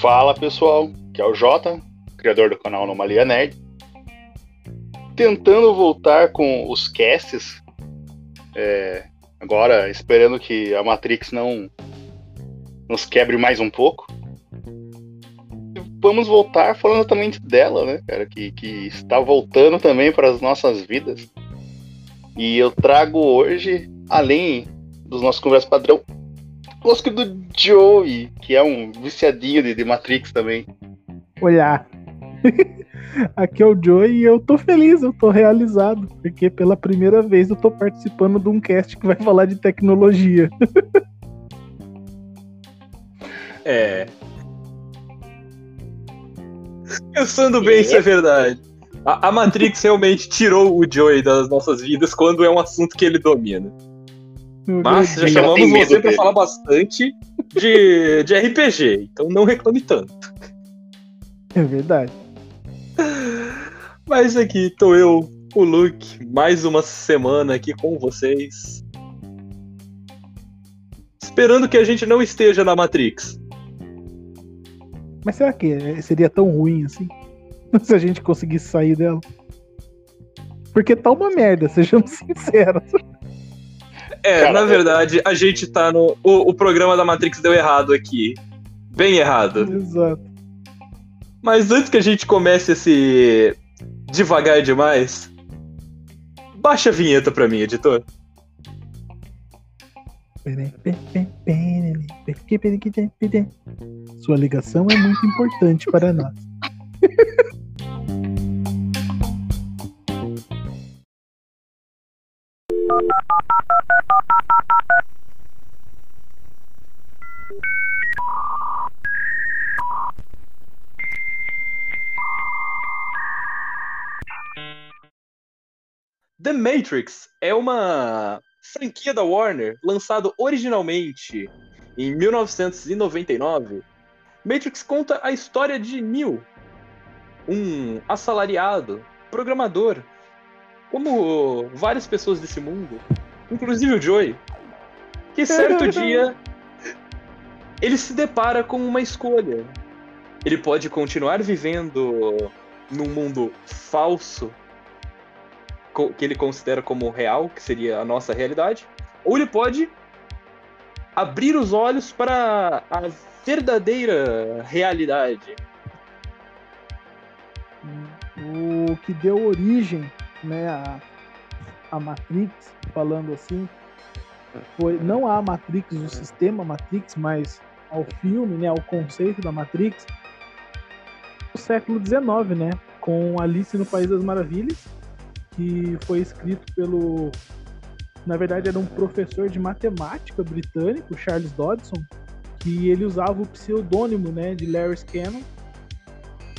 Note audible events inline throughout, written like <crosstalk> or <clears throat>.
Fala pessoal, que é o Jota, criador do canal Anomalia Nerd. Tentando voltar com os casts, é, agora esperando que a Matrix não nos quebre mais um pouco. Vamos voltar falando exatamente dela, né, cara, que, que está voltando também para as nossas vidas. E eu trago hoje, além dos nossos conversas padrão, o nosso querido Joey, que é um viciadinho de, de Matrix também. Olá. <laughs> Aqui é o Joey e eu tô feliz, eu tô realizado, porque pela primeira vez eu tô participando de um cast que vai falar de tecnologia. <laughs> É. Pensando bem, isso é verdade. A, a Matrix realmente tirou o Joey das nossas vidas quando é um assunto que ele domina. Mas já chamamos você para falar bastante de, de RPG, então não reclame tanto. É verdade. Mas aqui tô eu, o Luke, mais uma semana aqui com vocês. Esperando que a gente não esteja na Matrix. Mas será que seria tão ruim assim? <laughs> Se a gente conseguisse sair dela? Porque tá uma merda, sejamos sinceros. É, Cara, na verdade, a gente tá no. O, o programa da Matrix deu errado aqui. Bem errado. Exato. Mas antes que a gente comece esse devagar demais, baixa a vinheta pra mim, editor. Sua ligação é muito importante para nós. The Matrix é uma franquia da Warner lançado originalmente em 1999. Matrix conta a história de Neo, um assalariado, programador, como várias pessoas desse mundo, inclusive o Joey, que certo <laughs> dia ele se depara com uma escolha. Ele pode continuar vivendo num mundo falso que ele considera como real, que seria a nossa realidade, ou ele pode abrir os olhos para a verdadeira realidade. O que deu origem né, a, a Matrix, falando assim, foi não a Matrix, o sistema Matrix, mas ao filme, né, ao conceito da Matrix, no século XIX, né, com Alice no País das Maravilhas, que foi escrito pelo. Na verdade, era um professor de matemática britânico, Charles Dodson, que ele usava o pseudônimo né, de Larry Scanlon.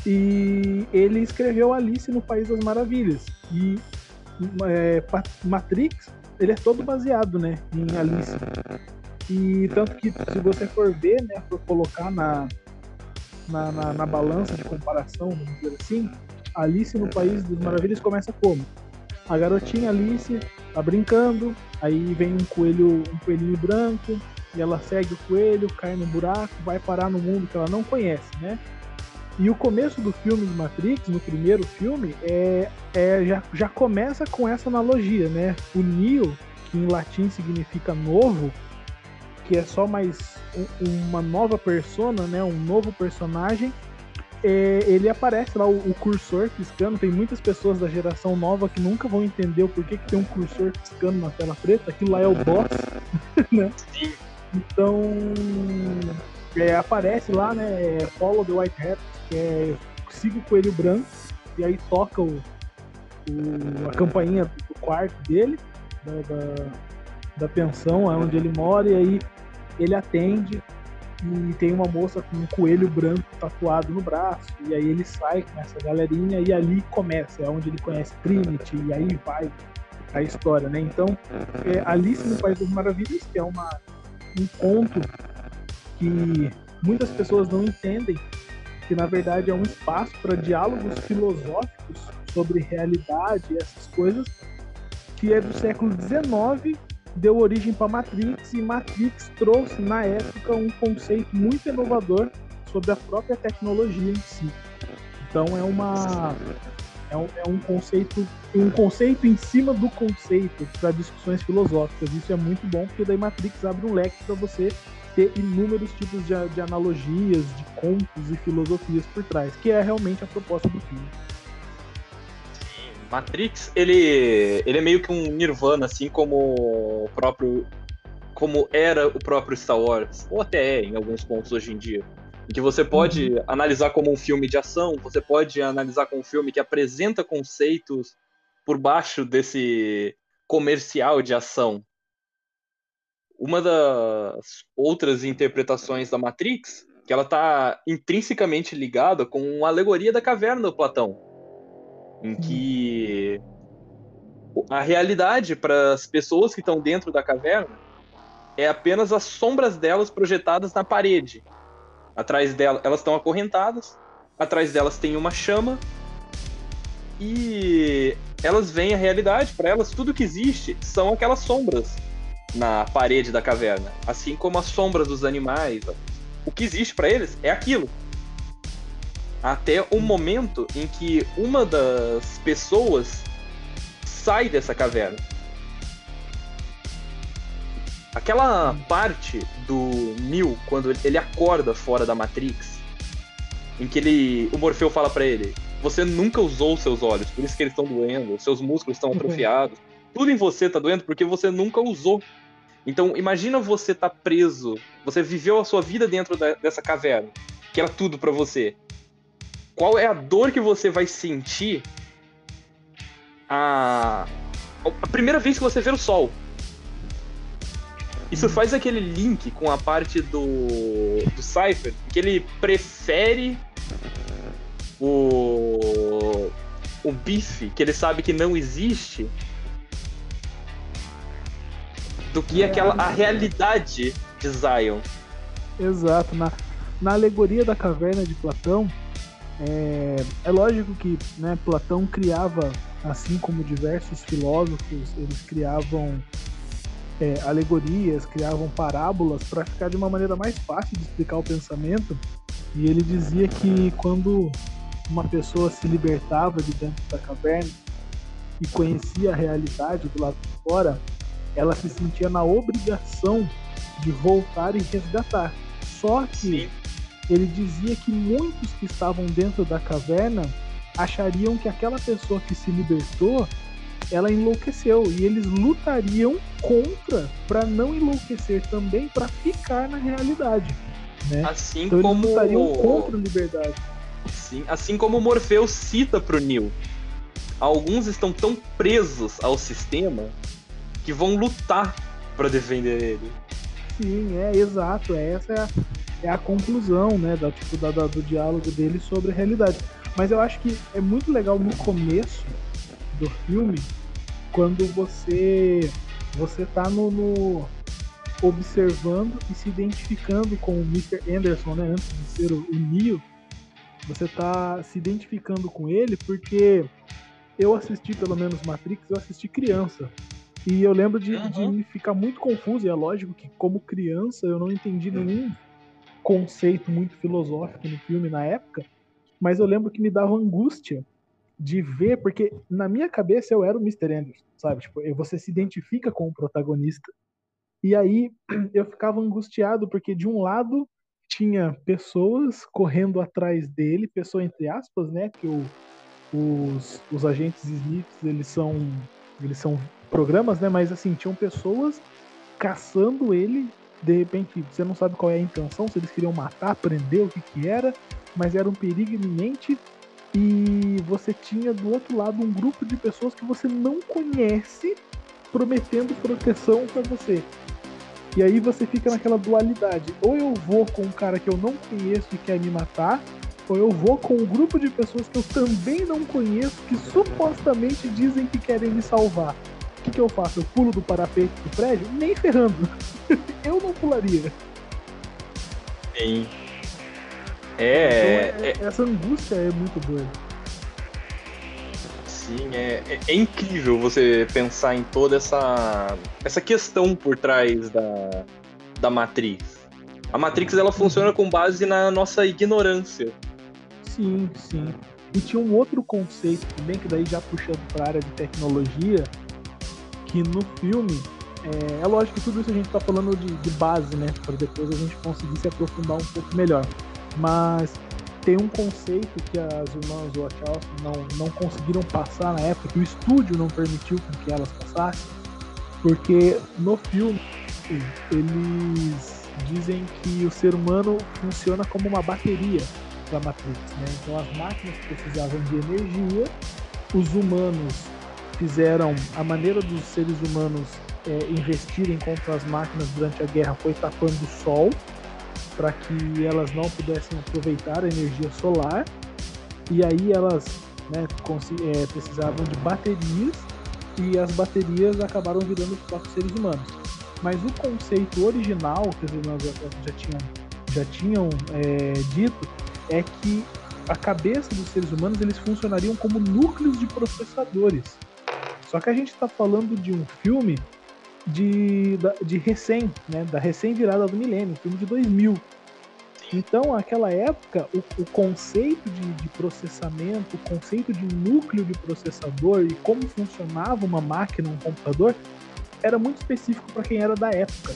E ele escreveu Alice no País das Maravilhas. E é, Matrix, ele é todo baseado né, em Alice. E tanto que, se você for ver, né, colocar na, na, na, na balança de comparação, vamos dizer assim, Alice no País das Maravilhas começa como? a garotinha Alice tá brincando, aí vem um coelho, um coelhinho branco, e ela segue o coelho, cai no buraco, vai parar no mundo que ela não conhece, né? E o começo do filme de Matrix, no primeiro filme, é, é já, já começa com essa analogia, né? O Neo, que em latim significa novo, que é só mais um, uma nova persona, né? Um novo personagem é, ele aparece lá, o, o, cursor piscando. Tem muitas pessoas da geração nova que nunca vão entender o porquê que tem um cursor piscando na tela preta. Aquilo lá é o boss, <laughs> né? Então, é, aparece lá, né? É, Follow the White Hat, é siga o coelho branco, e aí toca o, o, a campainha do quarto dele, da, da, da pensão, onde ele mora, e aí ele atende e tem uma moça com um coelho branco tatuado no braço, e aí ele sai com essa galerinha e ali começa, é onde ele conhece Trinity, e aí vai a história, né? Então, é Alice no País das Maravilhas, que é uma, um conto que muitas pessoas não entendem, que na verdade é um espaço para diálogos filosóficos sobre realidade e essas coisas, que é do século XIX deu origem para Matrix e Matrix trouxe na época um conceito muito inovador sobre a própria tecnologia em si. Então é uma é um, é um conceito um conceito em cima do conceito para discussões filosóficas. Isso é muito bom porque daí Matrix abre um leque para você ter inúmeros tipos de, de analogias, de contos e filosofias por trás, que é realmente a proposta do filme. Matrix, ele, ele é meio que um Nirvana, assim como o próprio. Como era o próprio Star Wars, ou até é em alguns pontos hoje em dia. Em que você pode uhum. analisar como um filme de ação, você pode analisar como um filme que apresenta conceitos por baixo desse comercial de ação. Uma das outras interpretações da Matrix, que ela está intrinsecamente ligada com a alegoria da caverna do Platão em que a realidade para as pessoas que estão dentro da caverna é apenas as sombras delas projetadas na parede. Atrás delas, elas estão acorrentadas, atrás delas tem uma chama e elas veem a realidade, para elas tudo que existe são aquelas sombras na parede da caverna, assim como as sombras dos animais. O que existe para eles é aquilo até o momento em que uma das pessoas sai dessa caverna. Aquela parte do Neo quando ele acorda fora da Matrix, em que ele, o Morfeu fala para ele: "Você nunca usou seus olhos, por isso que eles estão doendo, seus músculos estão uhum. atrofiados, tudo em você tá doendo porque você nunca usou". Então, imagina você tá preso, você viveu a sua vida dentro da, dessa caverna, que era tudo para você qual é a dor que você vai sentir a, a primeira vez que você ver o sol. Isso faz aquele link com a parte do, do Cypher, que ele prefere o, o bife, que ele sabe que não existe, do que aquela, a realidade de Zion. Exato. Na, na alegoria da caverna de Platão, é, é lógico que né, Platão criava, assim como diversos filósofos, eles criavam é, alegorias, criavam parábolas para ficar de uma maneira mais fácil de explicar o pensamento. E ele dizia que quando uma pessoa se libertava de dentro da caverna e conhecia a realidade do lado de fora, ela se sentia na obrigação de voltar e resgatar. Só que Sim ele dizia que muitos que estavam dentro da caverna achariam que aquela pessoa que se libertou ela enlouqueceu e eles lutariam contra para não enlouquecer também para ficar na realidade né? assim então, como eles lutariam contra a liberdade Sim, assim como o Morpheus cita pro Neil alguns estão tão presos ao sistema que vão lutar para defender ele sim é exato essa é a é a conclusão, né, da, tipo, da, da, do diálogo dele sobre a realidade. Mas eu acho que é muito legal no começo do filme, quando você você tá no, no observando e se identificando com o Mr. Anderson, né, antes de ser o, o Neo, você tá se identificando com ele porque eu assisti pelo menos Matrix, eu assisti criança. E eu lembro de, uhum. de ficar muito confuso, e é lógico que como criança eu não entendi nenhum conceito muito filosófico no filme na época, mas eu lembro que me dava angústia de ver, porque na minha cabeça eu era o Mr. Anderson, sabe? Tipo, você se identifica com o protagonista. E aí <clears throat> eu ficava angustiado, porque de um lado tinha pessoas correndo atrás dele, pessoa entre aspas, né? Que o, os, os agentes Smiths, eles são, eles são programas, né? Mas assim, tinham pessoas caçando ele de repente você não sabe qual é a intenção, se eles queriam matar, prender, o que que era, mas era um perigo iminente e você tinha do outro lado um grupo de pessoas que você não conhece prometendo proteção para você. E aí você fica naquela dualidade, ou eu vou com um cara que eu não conheço e quer me matar, ou eu vou com um grupo de pessoas que eu também não conheço que supostamente dizem que querem me salvar que, que eu faço? Eu pulo do parapeito do prédio? Nem ferrando. <laughs> eu não pularia. Sim. É, então, é, é, Essa angústia é muito doida. Sim, é, é, é incrível você pensar em toda essa, essa questão por trás da, da Matrix. A Matrix ela funciona com base na nossa ignorância. Sim, sim. E tinha um outro conceito também, que daí já puxando para a área de tecnologia, que no filme, é, é, lógico que tudo isso a gente está falando de, de, base, né? Para depois a gente conseguir se aprofundar um pouco melhor. Mas tem um conceito que as irmãs Wachowski não, não conseguiram passar na época, que o estúdio não permitiu que elas passassem, porque no filme eles dizem que o ser humano funciona como uma bateria da Matrix, né? Então as máquinas precisavam de energia, os humanos fizeram a maneira dos seres humanos é, investirem contra as máquinas durante a guerra foi tapando o sol para que elas não pudessem aproveitar a energia solar e aí elas né, é, precisavam de baterias e as baterias acabaram virando os próprios seres humanos. Mas o conceito original que os irmãos já tinham, já tinham é, dito é que a cabeça dos seres humanos eles funcionariam como núcleos de processadores. Só que a gente está falando de um filme de, de recém, né, da recém virada do milênio, filme de 2000. Então, naquela época, o, o conceito de, de, processamento, o conceito de núcleo de processador e como funcionava uma máquina, um computador, era muito específico para quem era da época.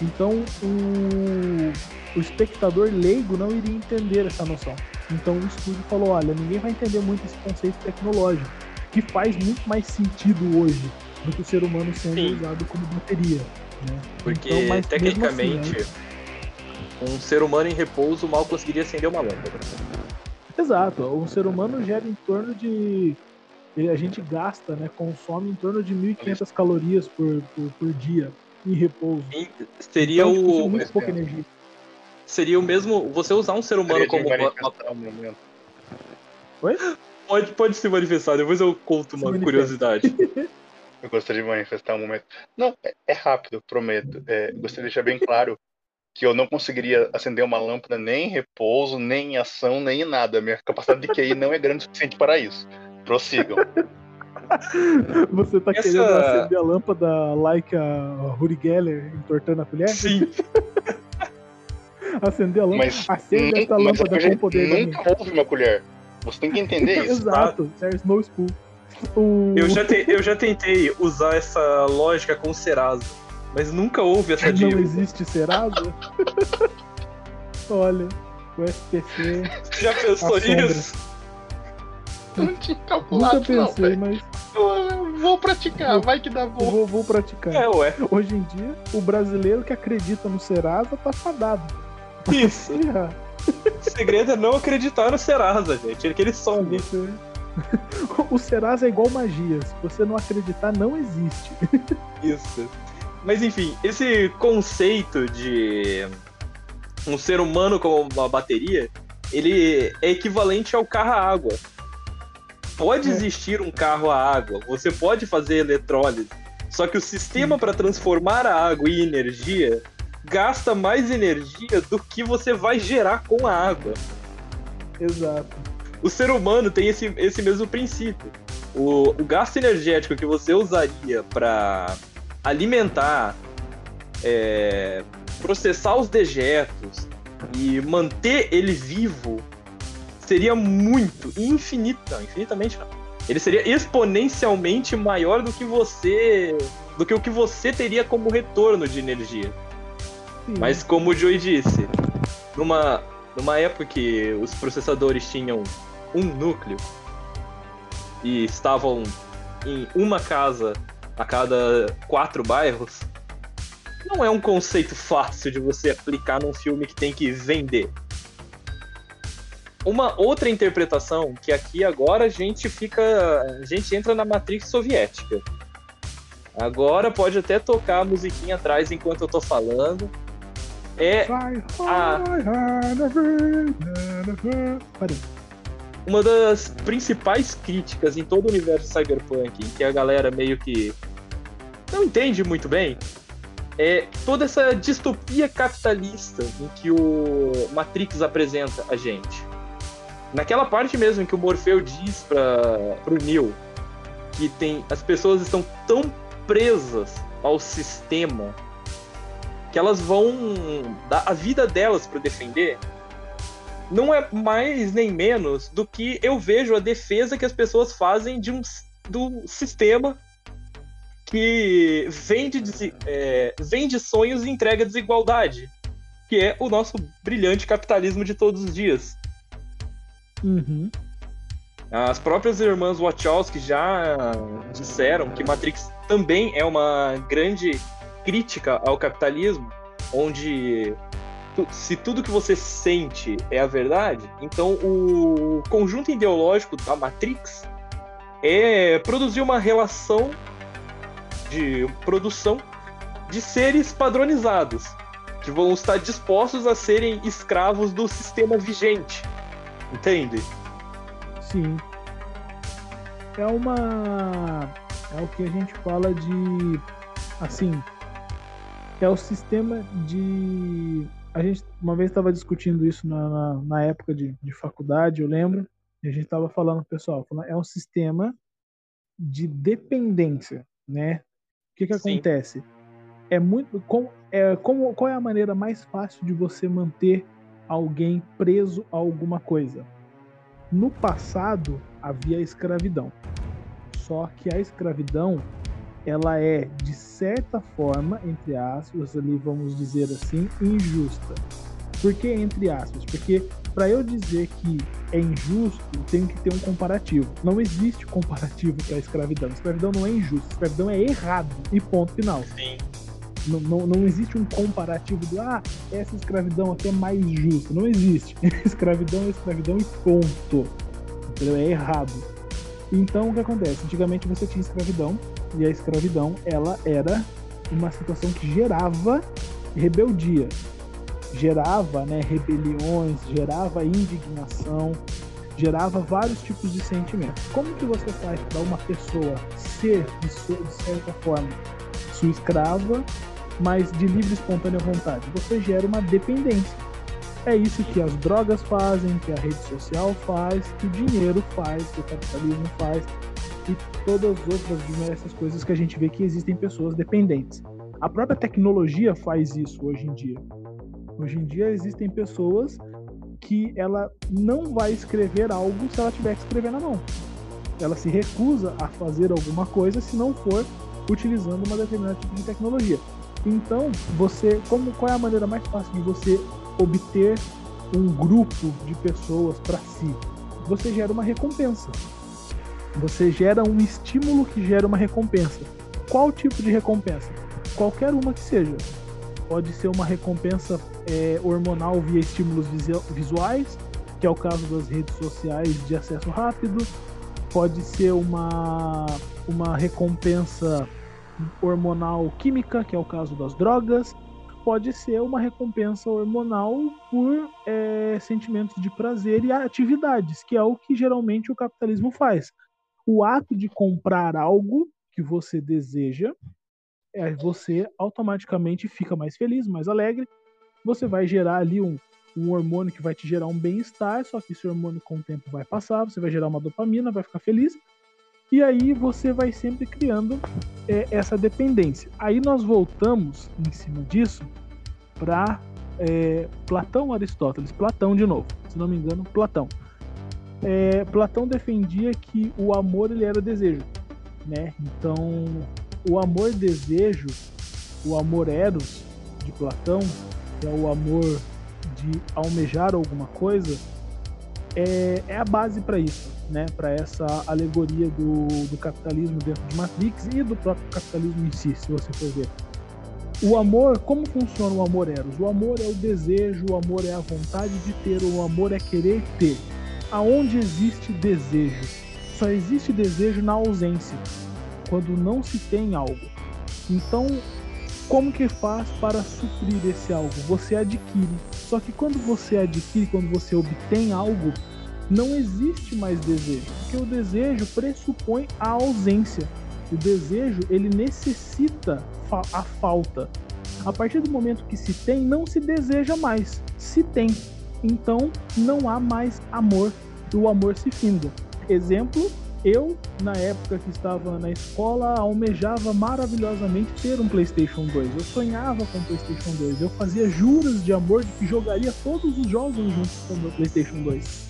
Então, o, o espectador leigo não iria entender essa noção. Então, o estúdio falou: olha, ninguém vai entender muito esse conceito tecnológico, que faz muito mais sentido hoje do que o ser humano sendo Sim. usado como bateria. Né? Porque, então, tecnicamente, assim, um ser humano em repouso mal conseguiria acender uma lâmpada. Exato. Um ser humano gera em torno de. A gente gasta, né? Consome em torno de 1.500 calorias por, por, por dia em repouso. E seria então, tipo, o. Muito pouca energia. Seria o mesmo. Você usar um ser humano como. Uma... Oi? Pode, pode se manifestar, depois eu conto uma curiosidade. <laughs> eu gostaria de manifestar um momento. Não, é, é rápido, prometo. É, gostaria de deixar bem claro que eu não conseguiria acender uma lâmpada nem em repouso, nem em ação, nem em nada. Minha capacidade de QI não é grande o suficiente para isso. Prossigam. <laughs> Você tá Essa... querendo acender a lâmpada like a Uri Geller entortando a colher? Sim. <laughs> acender a lâmpada. Mas, Acende essa lâmpada com poder. Nunca houve uma colher. Você tem que entender <laughs> isso. Exato, there's no. O... Eu, já te, eu já tentei usar essa lógica com Serasa mas nunca houve essa dívida. Não existe Serasa? <laughs> Olha, o SPC. Você já pensou nisso? <laughs> Não tinha calculado, Nunca pensei, não, mas. Eu vou praticar, vai que dá bom. Vou, vou praticar. É, ué. Hoje em dia, o brasileiro que acredita no Serasa tá fadado. Isso. O segredo é não acreditar no Serasa, gente. É que ele some. Você... o Serasa é igual magia. Se você não acreditar, não existe. <laughs> Isso. Mas enfim, esse conceito de um ser humano como uma bateria, ele é equivalente ao carro a água. Pode é. existir um carro a água, você pode fazer eletrólise, só que o sistema para transformar a água em energia gasta mais energia do que você vai gerar com a água. Exato. O ser humano tem esse, esse mesmo princípio. O, o gasto energético que você usaria para alimentar, é, processar os dejetos e manter ele vivo seria muito, infinito, não, infinitamente não. Ele seria exponencialmente maior do que você, do que o que você teria como retorno de energia. Mas como o Joey disse, numa, numa época que os processadores tinham um núcleo e estavam em uma casa a cada quatro bairros, não é um conceito fácil de você aplicar num filme que tem que vender. Uma outra interpretação, que aqui agora a gente fica. A gente entra na matrix soviética. Agora pode até tocar a musiquinha atrás enquanto eu tô falando. É a uma das principais críticas em todo o universo cyberpunk, que a galera meio que não entende muito bem, é toda essa distopia capitalista em que o Matrix apresenta a gente. Naquela parte mesmo em que o Morfeu diz para o Neo que tem as pessoas estão tão presas ao sistema que elas vão dar a vida delas para defender não é mais nem menos do que eu vejo a defesa que as pessoas fazem de um do sistema que vende, é, vende sonhos e entrega desigualdade, que é o nosso brilhante capitalismo de todos os dias. Uhum. As próprias irmãs Wachowski já disseram que Matrix também é uma grande crítica ao capitalismo, onde se tudo que você sente é a verdade, então o conjunto ideológico da Matrix é produzir uma relação de produção de seres padronizados, que vão estar dispostos a serem escravos do sistema vigente. Entende? Sim. É uma. É o que a gente fala de. Assim. É o sistema de. A gente uma vez estava discutindo isso na, na, na época de, de faculdade, eu lembro. E a gente estava falando, pessoal, é um sistema de dependência, né? O que, que acontece? É muito. Com, é, como, qual é a maneira mais fácil de você manter alguém preso a alguma coisa? No passado havia escravidão. Só que a escravidão ela é de certa forma, entre aspas, ali vamos dizer assim, injusta. Por que entre aspas? Porque para eu dizer que é injusto, tem que ter um comparativo. Não existe comparativo para a escravidão. Escravidão não é injusta, a escravidão é errado. E ponto final. Sim. Não, não, não existe um comparativo do ah, essa escravidão aqui é mais justa. Não existe. <laughs> escravidão é escravidão e ponto. Entendeu? É errado. Então o que acontece? Antigamente você tinha escravidão, e a escravidão ela era uma situação que gerava rebeldia gerava né, rebeliões, gerava indignação, gerava vários tipos de sentimentos. Como que você faz para uma pessoa ser, de, certa forma, sua escrava, mas de livre e espontânea vontade? Você gera uma dependência. É isso que as drogas fazem, que a rede social faz, que o dinheiro faz, que o capitalismo faz e todas as outras diversas coisas que a gente vê que existem pessoas dependentes. A própria tecnologia faz isso hoje em dia. Hoje em dia existem pessoas que ela não vai escrever algo se ela tiver que escrever na mão. Ela se recusa a fazer alguma coisa se não for utilizando uma determinada tipo de tecnologia. Então, você, como qual é a maneira mais fácil de você obter um grupo de pessoas para si? Você gera uma recompensa. Você gera um estímulo que gera uma recompensa. Qual tipo de recompensa? Qualquer uma que seja pode ser uma recompensa é, hormonal via estímulos visuais, que é o caso das redes sociais de acesso rápido, pode ser uma, uma recompensa hormonal química, que é o caso das drogas, pode ser uma recompensa hormonal por é, sentimentos de prazer e atividades, que é o que geralmente o capitalismo faz. O ato de comprar algo que você deseja é, você automaticamente fica mais feliz, mais alegre. Você vai gerar ali um, um hormônio que vai te gerar um bem-estar, só que esse hormônio com o tempo vai passar, você vai gerar uma dopamina, vai ficar feliz. E aí você vai sempre criando é, essa dependência. Aí nós voltamos em cima disso para é, Platão Aristóteles, Platão de novo, se não me engano, Platão. É, Platão defendia que o amor ele era desejo, né? Então o amor desejo, o amor eros de Platão, que é o amor de almejar alguma coisa, é, é a base para isso, né? Para essa alegoria do, do capitalismo dentro de Matrix e do próprio capitalismo em si, se você for ver. O amor, como funciona o amor eros? O amor é o desejo, o amor é a vontade de ter, o amor é querer ter. Aonde existe desejo? Só existe desejo na ausência quando não se tem algo. Então, como que faz para suprir esse algo? Você adquire. Só que quando você adquire, quando você obtém algo, não existe mais desejo, porque o desejo pressupõe a ausência. O desejo, ele necessita a falta. A partir do momento que se tem, não se deseja mais. Se tem, então não há mais amor. O amor se finda. Exemplo, Eu, na época que estava na escola, almejava maravilhosamente ter um PlayStation 2. Eu sonhava com o PlayStation 2. Eu fazia juras de amor de que jogaria todos os jogos juntos com o meu PlayStation 2.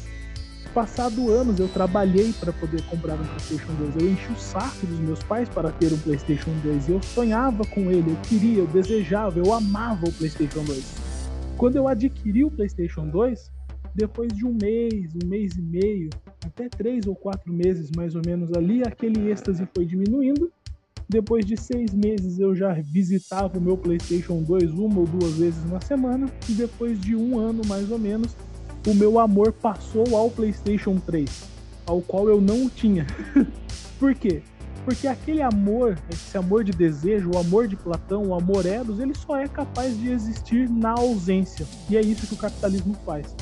Passado anos, eu trabalhei para poder comprar um PlayStation 2. Eu enchi o saco dos meus pais para ter um PlayStation 2. Eu sonhava com ele, eu queria, eu desejava, eu amava o PlayStation 2. Quando eu adquiri o PlayStation 2, depois de um mês, um mês e meio, até três ou quatro meses mais ou menos ali, aquele êxtase foi diminuindo. Depois de seis meses eu já visitava o meu PlayStation 2 uma ou duas vezes na semana. E depois de um ano mais ou menos, o meu amor passou ao PlayStation 3, ao qual eu não tinha. <laughs> Por quê? Porque aquele amor, esse amor de desejo, o amor de Platão, o amor Eros, ele só é capaz de existir na ausência. E é isso que o capitalismo faz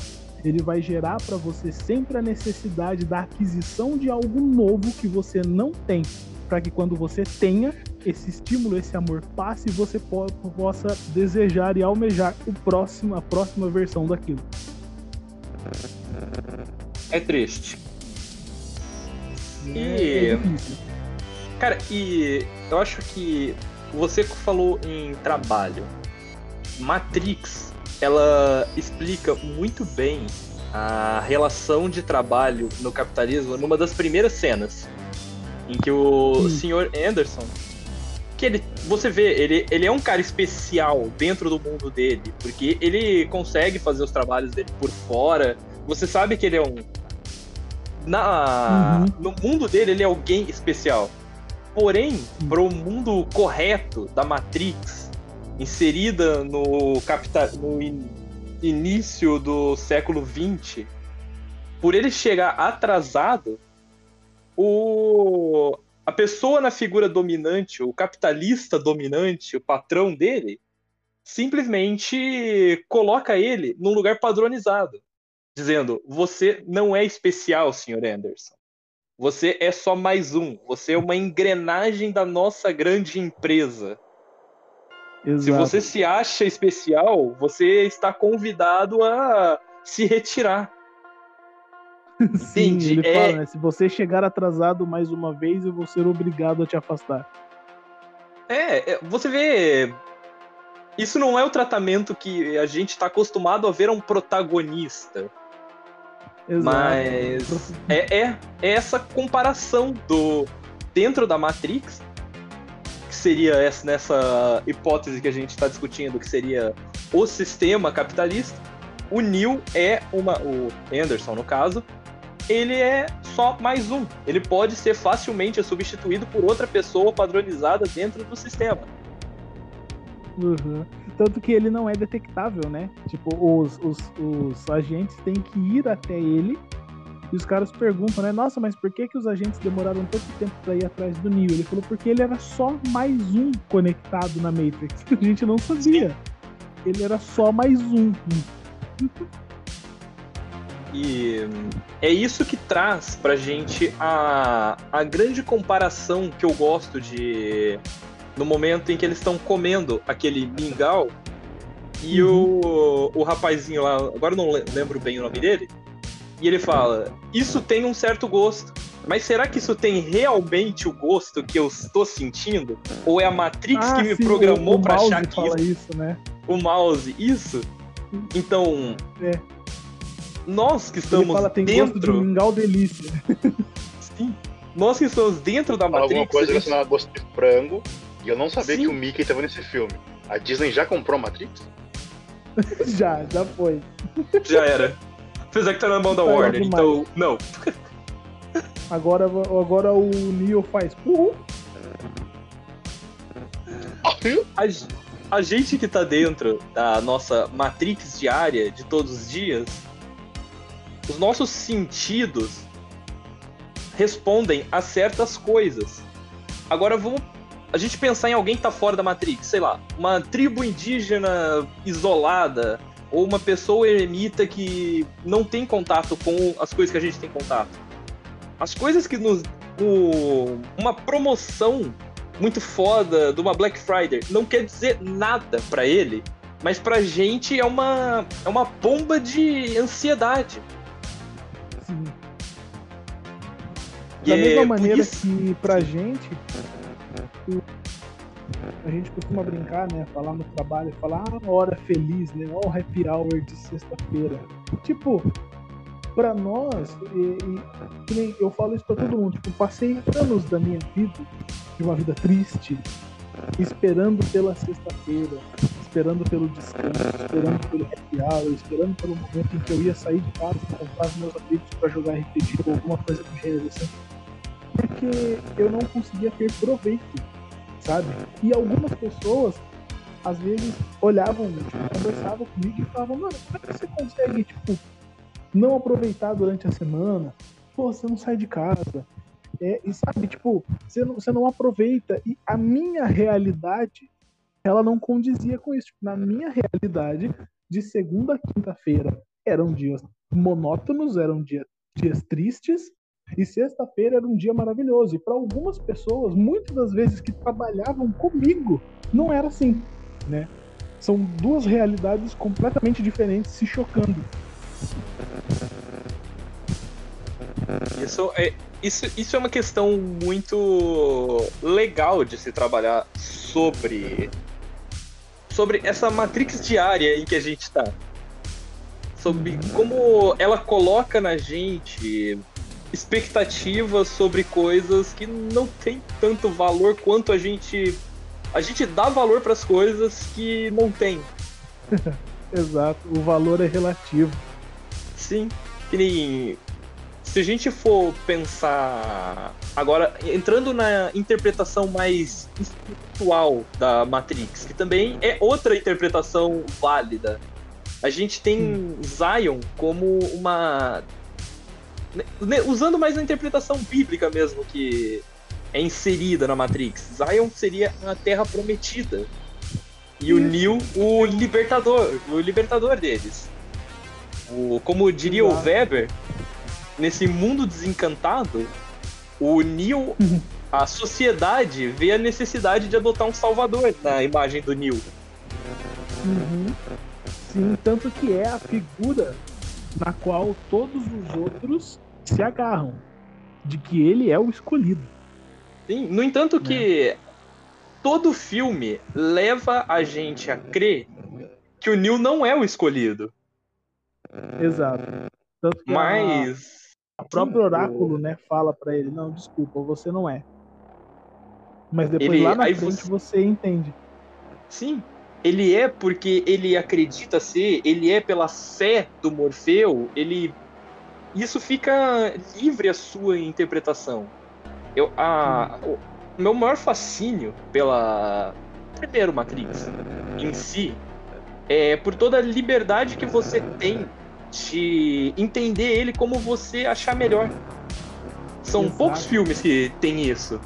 ele vai gerar para você sempre a necessidade da aquisição de algo novo que você não tem, para que quando você tenha esse estímulo, esse amor passe, você po possa desejar e almejar o próximo, a próxima versão daquilo. É triste. É, e é cara, e eu acho que você falou em trabalho. Matrix ela explica muito bem a relação de trabalho no capitalismo numa das primeiras cenas em que o hum. Sr. Anderson que ele você vê ele, ele é um cara especial dentro do mundo dele porque ele consegue fazer os trabalhos dele por fora você sabe que ele é um na uhum. no mundo dele ele é alguém especial porém para o mundo correto da Matrix inserida no, capital, no in, início do século XX, por ele chegar atrasado, o, a pessoa na figura dominante, o capitalista dominante, o patrão dele, simplesmente coloca ele num lugar padronizado, dizendo: Você não é especial, Sr. Anderson. Você é só mais um. Você é uma engrenagem da nossa grande empresa. Exato. Se você se acha especial, você está convidado a se retirar. <laughs> Sim, Entende? ele é... fala, né? Se você chegar atrasado mais uma vez, eu vou ser obrigado a te afastar. É, é você vê. Isso não é o tratamento que a gente está acostumado a ver a um protagonista. Exato. Mas é, é, é essa comparação do dentro da Matrix seria essa, nessa hipótese que a gente está discutindo, que seria o sistema capitalista. O Neil é uma. O Anderson, no caso, ele é só mais um. Ele pode ser facilmente substituído por outra pessoa padronizada dentro do sistema. Uhum. Tanto que ele não é detectável, né? Tipo, os, os, os agentes têm que ir até ele e os caras perguntam, né? Nossa, mas por que, que os agentes demoraram tanto tempo para ir atrás do Neo? Ele falou porque ele era só mais um conectado na Matrix. <laughs> A gente não sabia. Ele era só mais um. E é isso que traz pra gente a, a grande comparação que eu gosto de. No momento em que eles estão comendo aquele mingau e uhum. o, o rapazinho lá, agora eu não lembro bem o nome dele, e ele fala: Isso tem um certo gosto. Mas será que isso tem realmente o gosto que eu estou sentindo? Ou é a Matrix ah, que me sim, programou para achar que fala isso, isso, né? O mouse, isso? Então, é. nós que estamos ele fala, tem dentro gosto de mingau delícia. <laughs> Sim. Nós que estamos dentro da Matrix. Alguma coisa relacionada gente... a gosto de frango. E eu não sabia sim. que o Mickey estava nesse filme. A Disney já comprou a Matrix? <laughs> já, já foi. Já era. Apesar que tá na mão da Warner, então. Não. Agora, agora o Neo faz. Uhul. A, a gente que tá dentro da nossa matrix diária de todos os dias, os nossos sentidos respondem a certas coisas. Agora vamos a gente pensar em alguém que tá fora da Matrix, sei lá, uma tribo indígena isolada, ou uma pessoa eremita que não tem contato com as coisas que a gente tem contato. As coisas que nos. O, uma promoção muito foda de uma Black Friday não quer dizer nada para ele, mas pra gente é uma, é uma bomba de ansiedade. Sim. Da E mesma é maneira isso- que pra gente, o- a gente costuma brincar, né? Falar no trabalho, falar, ah, hora feliz, né? Ó, o happy hour de sexta-feira. Tipo, pra nós, e, e- eu falo isso pra todo mundo, tipo, passei anos da minha vida, de uma vida triste, esperando pela sexta-feira, esperando pelo descanso, esperando pelo happy hour, esperando pelo momento em que eu ia sair de casa e comprar os meus amigos pra jogar RPG ou alguma coisa do gênero assim. Porque eu não conseguia ter proveito, sabe? E algumas pessoas, às vezes, olhavam, tipo, conversavam comigo e falavam, mano, como é que você consegue, tipo, não aproveitar durante a semana? Pô, você não sai de casa. É, e sabe, tipo, você não, você não aproveita. E a minha realidade, ela não condizia com isso. Tipo, na minha realidade, de segunda a quinta-feira, eram dias monótonos, eram dia, dias tristes, e sexta-feira era um dia maravilhoso. E para algumas pessoas, muitas das vezes que trabalhavam comigo, não era assim, né? São duas realidades completamente diferentes se chocando. Isso é, isso, isso é uma questão muito legal de se trabalhar sobre sobre essa matrix diária em que a gente está. Sobre como ela coloca na gente expectativas sobre coisas que não tem tanto valor quanto a gente a gente dá valor para as coisas que não tem. <laughs> Exato, o valor é relativo. Sim, que nem. Se a gente for pensar. Agora, entrando na interpretação mais espiritual da Matrix, que também é outra interpretação válida. A gente tem Zion como uma. Usando mais a interpretação bíblica mesmo, que é inserida na Matrix. Zion seria a terra prometida. E o. Neo, o libertador, o libertador deles. O, como diria o. Weber, nesse mundo desencantado, o Neo, <laughs> a sociedade vê a necessidade de adotar um salvador na imagem do Neo. Uhum. Sim, tanto que é a figura na qual todos os outros se agarram. De que ele é o escolhido. Sim, no entanto que todo filme leva a gente a crer que o Neo não é o escolhido. Exato. Que a- Mas a, próprio oráculo, né, fala pra ele, não, desculpa, você não é. Mas depois Ele- lá na frente você- você entende. Sim, ele é porque ele acredita ser, ele é pela fé do Morfeu, ele isso fica livre a sua interpretação. Eu a o meu maior fascínio pela primeiro Matrix em si é por toda a liberdade que você tem de entender ele como você achar melhor. São Exato. poucos filmes que tem isso.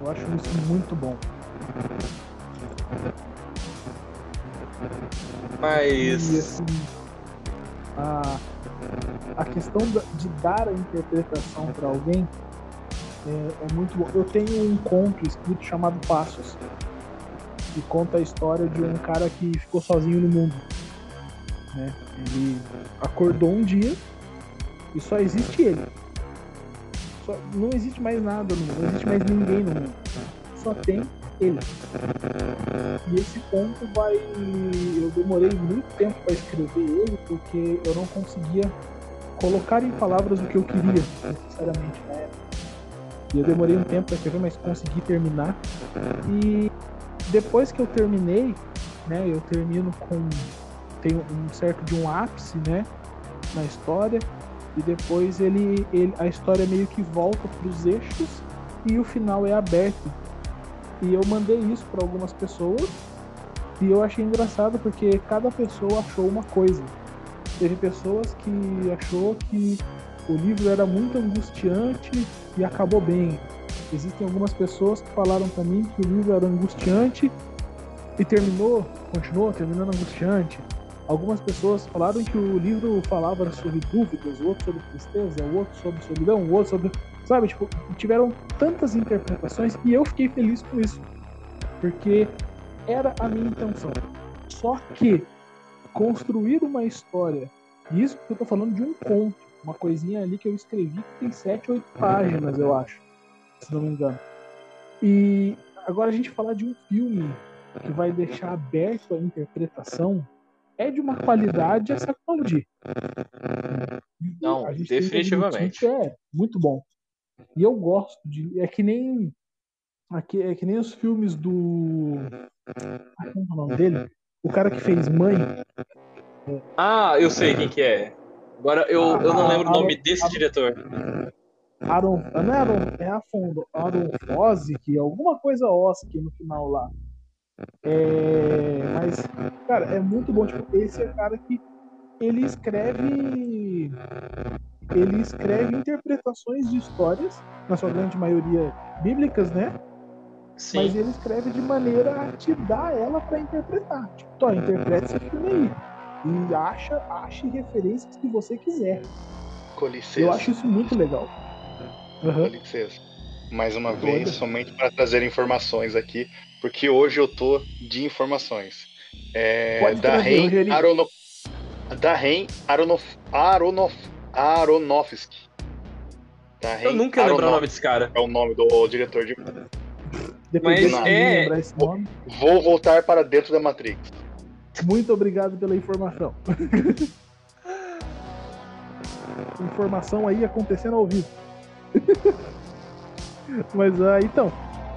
Eu acho isso muito bom. E Mas assim, a, a questão de dar a interpretação para alguém é, é muito bom. Eu tenho um conto escrito chamado Passos, que conta a história de um cara que ficou sozinho no mundo. né? Ele acordou um dia e só existe ele. Só- não existe mais nada no mundo, não existe mais ninguém no mundo. Só tem ele. E esse conto vai. Eu demorei muito tempo para escrever ele, porque eu não conseguia colocar em palavras o que eu queria, necessariamente, na época. E eu demorei um tempo para escrever, mas consegui terminar. E depois que eu terminei, né, eu termino com. Tem um certo de um ápice, né, na história. E depois ele, ele a história meio que volta para os eixos e o final é aberto. E eu mandei isso para algumas pessoas e eu achei engraçado porque cada pessoa achou uma coisa. Teve pessoas que achou que o livro era muito angustiante e acabou bem. Existem algumas pessoas que falaram para mim que o livro era angustiante e terminou, continuou terminando angustiante. Algumas pessoas falaram que o livro falava sobre dúvidas, o outro sobre tristeza, o outro sobre solidão, o outro sobre. Sabe, tipo, tiveram tantas interpretações e eu fiquei feliz com isso. Porque era a minha intenção. Só que construir uma história, e isso porque eu tô falando de um conto, uma coisinha ali que eu escrevi que tem 7, 8 páginas, eu acho, se não me engano. E agora a gente falar de um filme que vai deixar aberto a interpretação é de uma qualidade a se aplaudir. Não, definitivamente. é muito bom. E eu gosto de. É que nem. Aqui, é que nem os filmes do. Ah, como é o nome dele? O cara que fez Mãe. Ah, eu sei quem que é. Agora eu, eu não lembro o nome desse diretor. Aaron, não é Aaron, é Aaron Fosik, alguma coisa Oski no final lá. É, mas, cara, é muito bom. Tipo, esse é o cara que ele escreve. Ele escreve interpretações de histórias, na sua grande maioria bíblicas, né? Sim. Mas ele escreve de maneira a te dar ela para interpretar. Tipo, tô, interprete esse filme aí. E acha, ache referências que você quiser. Com licença. Eu acho isso muito legal. Uhum. Com licença. Mais uma vez, somente para trazer informações aqui, porque hoje eu tô de informações. É, da Ren Aronof, da Ren Aronof, Aronof, Aronofsky. Da eu nunca ia lembrar o nome desse cara. É o nome do diretor de. Depois Mas é. Vou, vou voltar para dentro da Matrix. Muito obrigado pela informação. <laughs> informação aí acontecendo ao vivo. <laughs> Mas uh, então,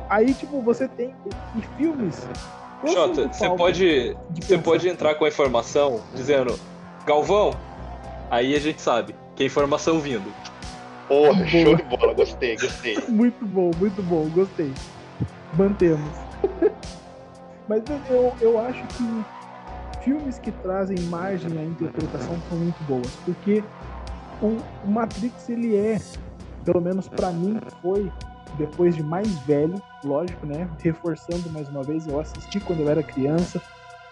aí tipo, você tem e filmes. Jota, você pode, você pode entrar com a informação dizendo Galvão, aí a gente sabe que é informação vindo. Porra, show de bola, gostei, gostei. <laughs> muito bom, muito bom, gostei. Mantemos. <laughs> Mas eu, eu acho que filmes que trazem margem à interpretação são muito boas, porque o, o Matrix ele é, pelo menos para mim foi depois de mais velho, lógico, né? Reforçando mais uma vez, eu assisti quando eu era criança,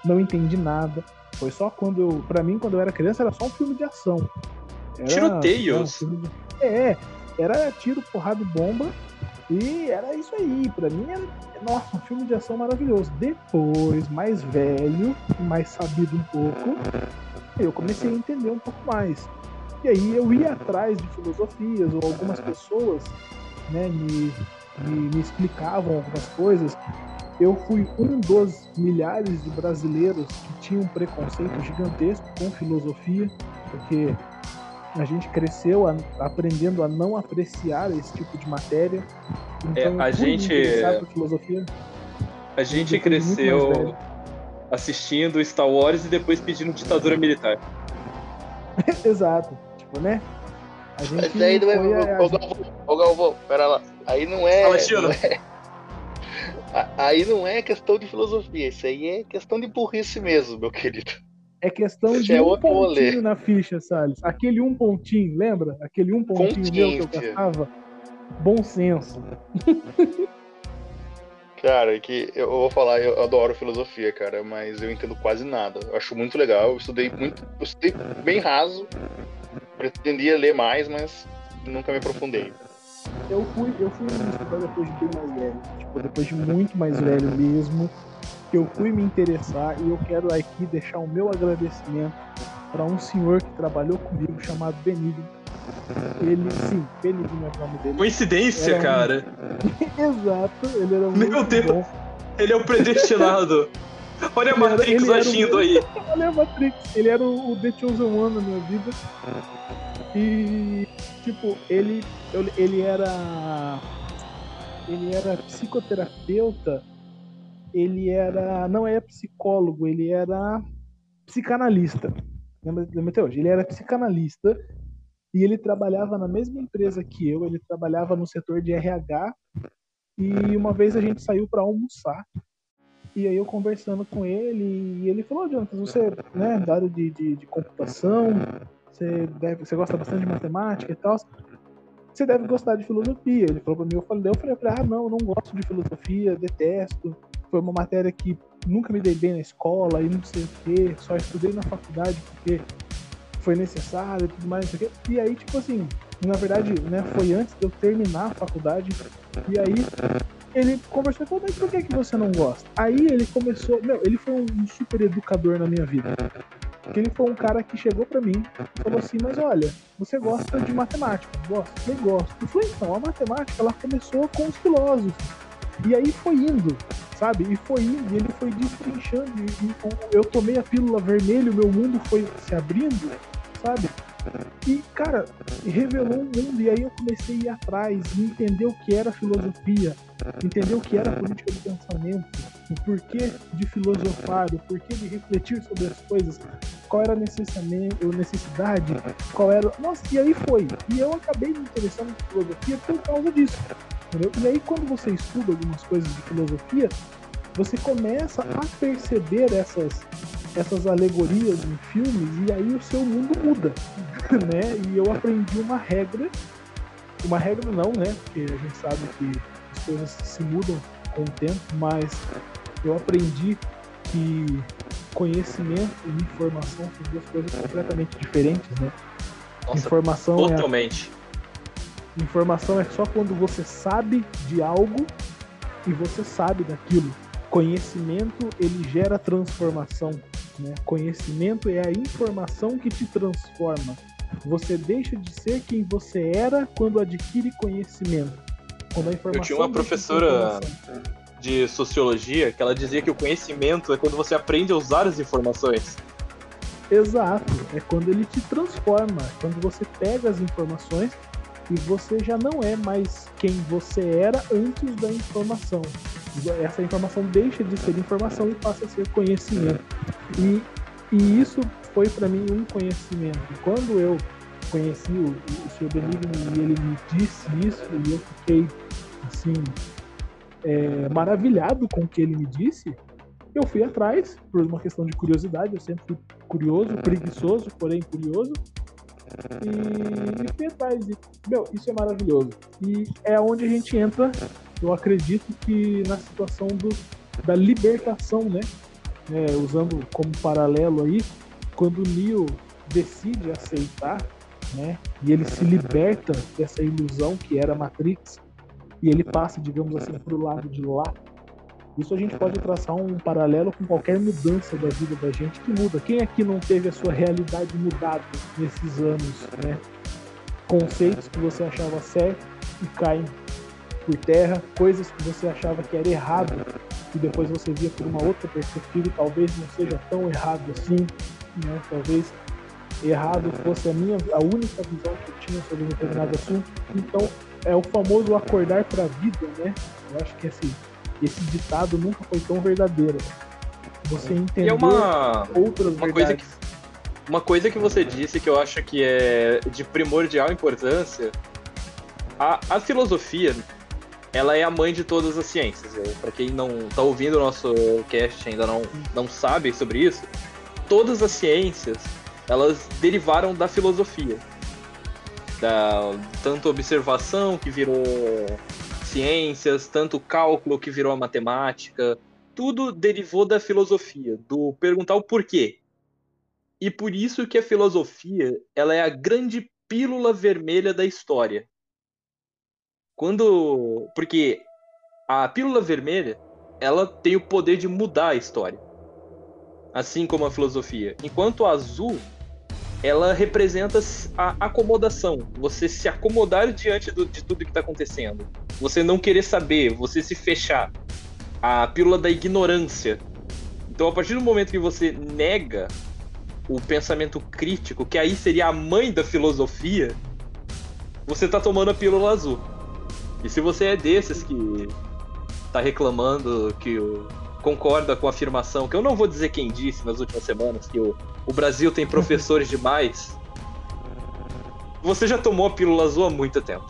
não entendi nada. Foi só quando eu, para mim quando eu era criança era só um filme de ação. Era, Tiroteios. É, era tiro, porrada e bomba e era isso aí, para mim era, nossa, um filme de ação maravilhoso. Depois, mais velho, mais sabido um pouco, eu comecei a entender um pouco mais. E aí eu ia atrás de filosofias, ou algumas pessoas né, me, me, me explicavam algumas coisas. Eu fui um dos milhares de brasileiros que tinham um preconceito gigantesco com filosofia, porque a gente cresceu a, aprendendo a não apreciar esse tipo de matéria. Então, é, a gente filosofia. A gente cresceu assistindo Star Wars e depois pedindo ditadura militar. <laughs> Exato, tipo, né? A gente Mas aí não é. Ô, Galvão, ô Galvão, pera lá. Aí não é. Não é... <laughs> Aí não é questão de filosofia, isso aí é questão de burrice mesmo, meu querido. É questão de é um pontinho na ficha, Salles. Aquele um pontinho, lembra? Aquele um pontinho meu que eu gastava. Bom senso. <laughs> Cara, que eu vou falar, eu adoro filosofia, cara, mas eu entendo quase nada. Eu acho muito legal, eu estudei muito, eu estudei bem raso, pretendia ler mais, mas nunca me aprofundei. Eu fui, eu fui estudar depois de bem mais velho, tipo, depois de muito mais velho mesmo que eu fui me interessar e eu quero aqui deixar o meu agradecimento para um senhor que trabalhou comigo chamado Benigno. Ele, sim, Benigno é o nome dele. Coincidência, cara. <laughs> Exato, ele era Meu Deus, bom. ele é o predestinado. Olha a Matrix agindo aí. <laughs> Olha a Matrix, ele era o, o The Chosen One na minha vida. E, tipo, ele, ele era. Ele era psicoterapeuta ele era. Não era psicólogo, ele era psicanalista. Lembra, lembra até hoje? Ele era psicanalista e ele trabalhava na mesma empresa que eu, ele trabalhava no setor de RH. E uma vez a gente saiu para almoçar. E aí eu conversando com ele, e ele falou, Jonathan, você né, da área de, de, de computação, você, deve, você gosta bastante de matemática e tal você deve gostar de filosofia. Ele falou para mim, eu falei, eu falei, ah, não, eu não gosto de filosofia, detesto foi uma matéria que nunca me dei bem na escola e não sei o quê, só estudei na faculdade porque foi necessário e tudo mais, não sei o quê. E aí, tipo assim, na verdade, né, foi antes de eu terminar a faculdade, e aí ele conversou falou, mas por que, que você não gosta? Aí ele começou, meu, ele foi um super educador na minha vida. que ele foi um cara que chegou para mim e falou assim, mas olha, você gosta de matemática? Gosto? Eu gosto. Eu falei, então, a matemática ela começou com os filósofos. E aí foi indo, sabe? E foi indo, e ele foi destrinchando. E, e eu tomei a pílula vermelha, o meu mundo foi se abrindo, sabe? E, cara, revelou um mundo, e aí eu comecei a ir atrás, entender o que era filosofia, entender o que era política do pensamento, o porquê de filosofar, o porquê de refletir sobre as coisas, qual era a necessidade, qual era. Nossa, e aí foi. E eu acabei me interessando por filosofia por causa disso. Entendeu? E aí, quando você estuda algumas coisas de filosofia, você começa a perceber essas, essas alegorias em filmes e aí o seu mundo muda, <laughs> né? E eu aprendi uma regra, uma regra não, né? Porque a gente sabe que as coisas se mudam com o tempo, mas eu aprendi que conhecimento e informação são duas coisas completamente diferentes, né? Nossa, informação totalmente. É, informação é só quando você sabe de algo e você sabe daquilo. Conhecimento ele gera transformação. Né? Conhecimento é a informação que te transforma. Você deixa de ser quem você era quando adquire conhecimento. Quando a informação Eu tinha uma professora de sociologia que ela dizia que o conhecimento é quando você aprende a usar as informações. Exato, é quando ele te transforma, quando você pega as informações e você já não é mais quem você era antes da informação essa informação deixa de ser informação e passa a ser conhecimento. E, e isso foi para mim um conhecimento. Quando eu conheci o, o Sr. Benigno e ele me disse isso, e eu fiquei assim é, maravilhado com o que ele me disse, eu fui atrás por uma questão de curiosidade. Eu sempre fui curioso, preguiçoso, porém curioso. E, e fui atrás. E, meu, isso é maravilhoso. E é onde a gente entra eu acredito que na situação do, da libertação, né? É, usando como paralelo aí, quando o Neo decide aceitar, né? E ele se liberta dessa ilusão que era Matrix e ele passa, digamos assim, para o lado de lá. Isso a gente pode traçar um paralelo com qualquer mudança da vida da gente que muda. Quem aqui não teve a sua realidade mudada nesses anos, né? Conceitos que você achava certo e caem por terra, coisas que você achava que era errado e depois você via por uma outra perspectiva e talvez não seja tão errado assim, né? Talvez errado fosse a minha a única visão que eu tinha sobre um determinado assunto. Então é o famoso acordar para a vida, né? Eu acho que esse esse ditado nunca foi tão verdadeiro. Você entender é uma, outras uma coisa que uma coisa que você disse que eu acho que é de primordial importância a, a filosofia ela é a mãe de todas as ciências. Para quem não tá ouvindo o nosso cast ainda não, não sabe sobre isso, todas as ciências elas derivaram da filosofia. Da, tanto observação que virou ciências, tanto cálculo que virou a matemática, tudo derivou da filosofia, do perguntar o porquê. E por isso que a filosofia, ela é a grande pílula vermelha da história. Quando. Porque a pílula vermelha ela tem o poder de mudar a história. Assim como a filosofia. Enquanto a azul ela representa a acomodação. Você se acomodar diante do, de tudo que está acontecendo. Você não querer saber, você se fechar. A pílula da ignorância. Então, a partir do momento que você nega o pensamento crítico, que aí seria a mãe da filosofia, você está tomando a pílula azul. E se você é desses que tá reclamando que concorda com a afirmação, que eu não vou dizer quem disse nas últimas semanas, que o, o Brasil tem professores demais, você já tomou a pílula azul há muito tempo.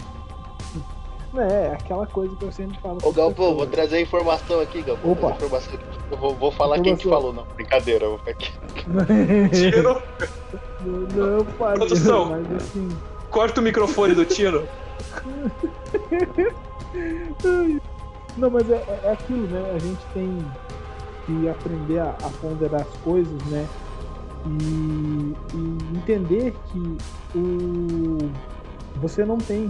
É, aquela coisa que eu sempre falo. Ô Galpão, vou trazer a informação aqui, Galpão. Opa. Informação aqui. Eu vou, vou falar informação. quem que falou, não. Brincadeira, eu vou ficar aqui. <laughs> Tiro. Não, não falei, Produção, mas assim... corta o microfone do Tiro. <laughs> Não, mas é, é, aquilo, né? A gente tem que aprender a, a ponderar as coisas, né? E, e, entender que o, você não tem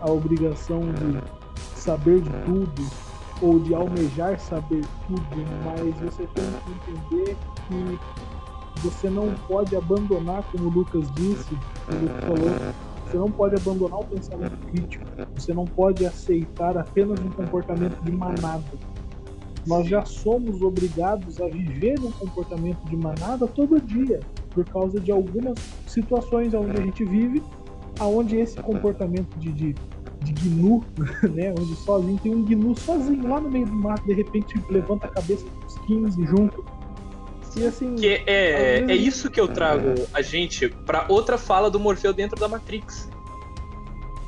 a obrigação de saber de tudo ou de almejar saber tudo, mas você tem que entender que você não pode abandonar, como o Lucas disse, o Lucas falou, você não pode abandonar o pensamento crítico. Você não pode aceitar apenas um comportamento de manada. Nós já somos obrigados a viver um comportamento de manada todo dia, por causa de algumas situações onde a gente vive, aonde esse comportamento de, de, de gnu, <laughs> né, onde sozinho tem um gnu sozinho lá no meio do mato, de repente levanta a cabeça dos 15 junto. E assim, que é, é, vezes... é isso que eu trago a gente para outra fala do Morfeu dentro da Matrix.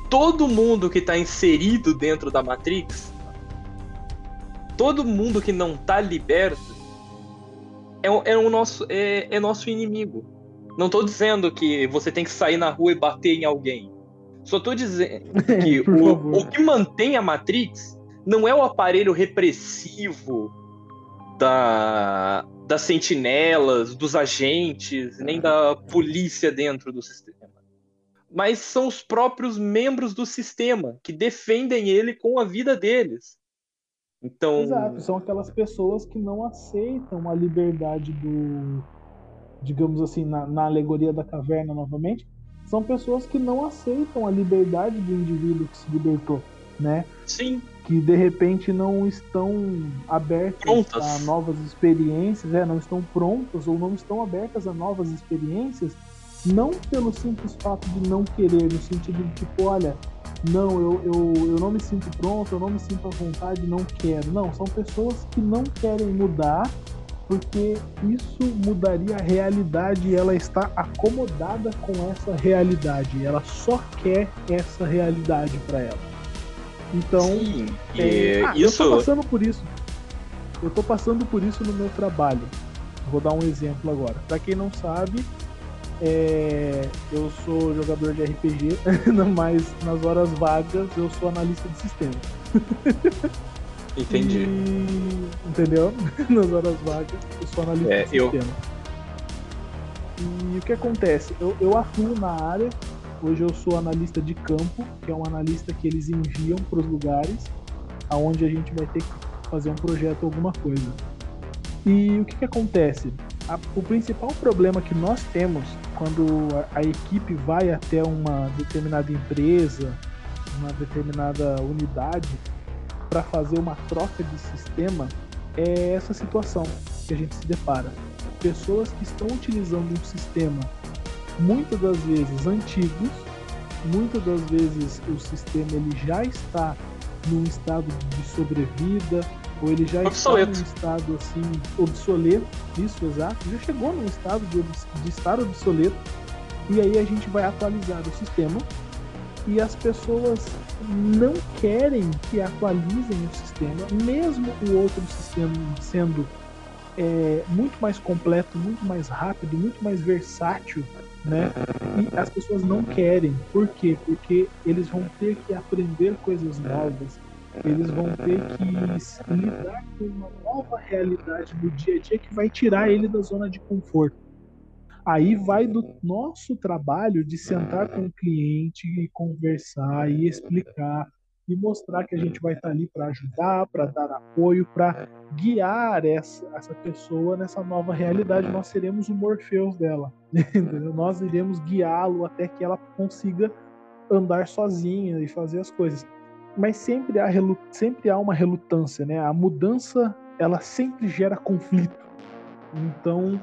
Todo mundo que tá inserido dentro da Matrix, todo mundo que não tá liberto, é, é o nosso, é, é nosso inimigo. Não tô dizendo que você tem que sair na rua e bater em alguém. Só tô dizendo <laughs> que o, o que mantém a Matrix não é o aparelho repressivo da, das sentinelas, dos agentes, nem da polícia dentro do sistema. Mas são os próprios membros do sistema que defendem ele com a vida deles. Então... Exato, são aquelas pessoas que não aceitam a liberdade do, digamos assim, na, na, alegoria da caverna novamente, são pessoas que não aceitam a liberdade do indivíduo que se libertou, né? Sim. Que de repente não estão abertas prontas. a novas experiências, é, não estão prontas ou não estão abertas a novas experiências, não pelo simples fato de não querer, no sentido de tipo, olha, não, eu, eu, eu não me sinto pronto, eu não me sinto à vontade, não quero. Não, são pessoas que não querem mudar porque isso mudaria a realidade e ela está acomodada com essa realidade. Ela só quer essa realidade para ela. Então, Sim, é, ah, isso... eu tô passando por isso. Eu tô passando por isso no meu trabalho. Vou dar um exemplo agora. Para quem não sabe, é, eu sou jogador de RPG, <laughs> mas nas horas vagas eu sou analista de sistema. <laughs> Entendi. E, entendeu? <laughs> nas horas vagas eu sou analista é, de eu... sistema. E o que acontece? Eu, eu atuo na área, hoje eu sou analista de campo, que é um analista que eles enviam para os lugares aonde a gente vai ter que fazer um projeto ou alguma coisa. E o que, que acontece? A, o principal problema que nós temos quando a, a, equipe vai até uma determinada empresa, uma determinada unidade, para fazer uma troca de sistema, é essa situação que a gente se depara. Pessoas que estão utilizando um sistema, muitas das vezes antigos, muitas das vezes o sistema ele já está num estado de sobrevida, ou ele já obsoleto. está num estado assim obsoleto, isso exato, já chegou num estado de, de estar obsoleto, e aí a gente vai atualizar o sistema e as pessoas não querem que atualizem o sistema, mesmo o outro sistema sendo é, muito mais completo, muito mais rápido, muito mais versátil, né? E as pessoas não querem. Por quê? Porque eles vão ter que aprender coisas novas, eles vão ter que lidar com uma nova realidade no dia a dia que vai tirar ele da zona de conforto. Aí vai do nosso trabalho de sentar com o cliente e conversar e explicar e mostrar que a gente vai estar ali para ajudar, para dar apoio, para guiar essa, essa pessoa nessa nova realidade. Nós seremos o Morpheus dela. <laughs> Nós iremos guiá-lo até que ela consiga andar sozinha e fazer as coisas mas sempre há, sempre há uma relutância, né? A mudança, ela sempre gera conflito. Então,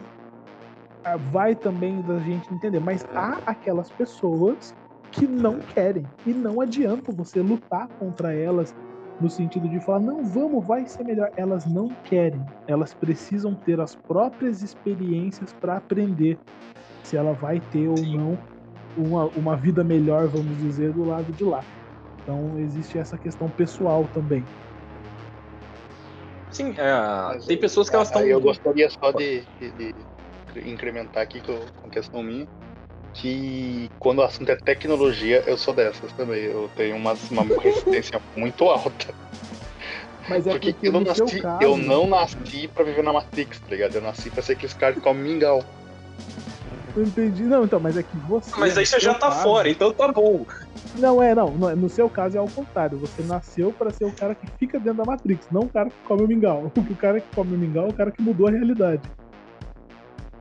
vai também da gente entender, mas há aquelas pessoas que não querem e não adianta você lutar contra elas no sentido de falar, não, vamos, vai ser melhor. Elas não querem, elas precisam ter as próprias experiências para aprender se ela vai ter ou não uma, uma vida melhor, vamos dizer, do lado de lá. Então existe essa questão pessoal também. Sim, é, tem pessoas que elas estão. Eu gostaria só de, de, de incrementar aqui com, com questão minha que quando o assunto é tecnologia, eu sou dessas também. Eu tenho uma, uma <laughs> resistência muito alta. Mas é porque, porque eu, não nasci, caso, eu não nasci pra viver na Matrix, tá ligado? Eu nasci pra ser aqueles caras que comem mingau. Eu entendi. Não, então, mas é que você. Mas aí você já tá caso, fora, então tá bom. Não, é, não. No seu caso é ao contrário. Você nasceu para ser o cara que fica dentro da Matrix, não o cara que come o mingau. <laughs> O cara que come o mingau é o cara que mudou a realidade.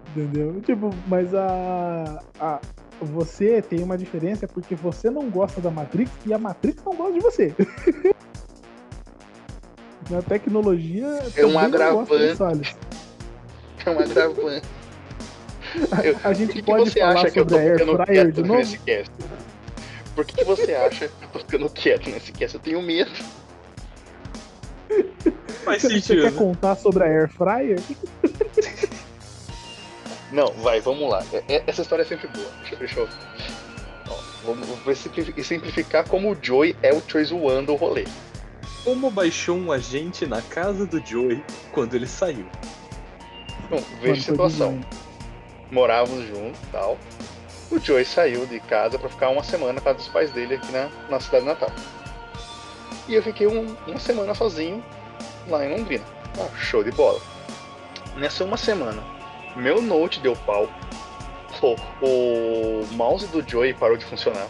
Entendeu? Tipo, mas a, a. Você tem uma diferença porque você não gosta da Matrix e a Matrix não gosta de você. <laughs> Na tecnologia. É um também não gosta do agravante. É um agravante. Eu- A gente Por que, pode você falar acha que eu tô sobre a Air ficando Fryer de quieto novo? nesse cast? Por que, que você acha que eu tô ficando quieto nesse cast? Eu tenho medo. Faz Você quer sentido. contar sobre a Air Fryer? Não, vai, vamos lá. É- é- Essa história é sempre boa. Deixa, deixa eu. Simplifi- simplificar como o Joey é o Choi zoando o rolê. Como baixou um agente na casa do Joey quando ele saiu? Bom, veja a situação. dizendo. Morávamos juntos e tal. O Joey saiu de casa pra ficar uma semana na casa dos pais dele aqui na, na cidade natal. E eu fiquei um- uma semana sozinho lá em Londrina. Ah, show de bola. Nessa uma semana, meu note deu pau. O, o mouse do Joey parou de funcionar.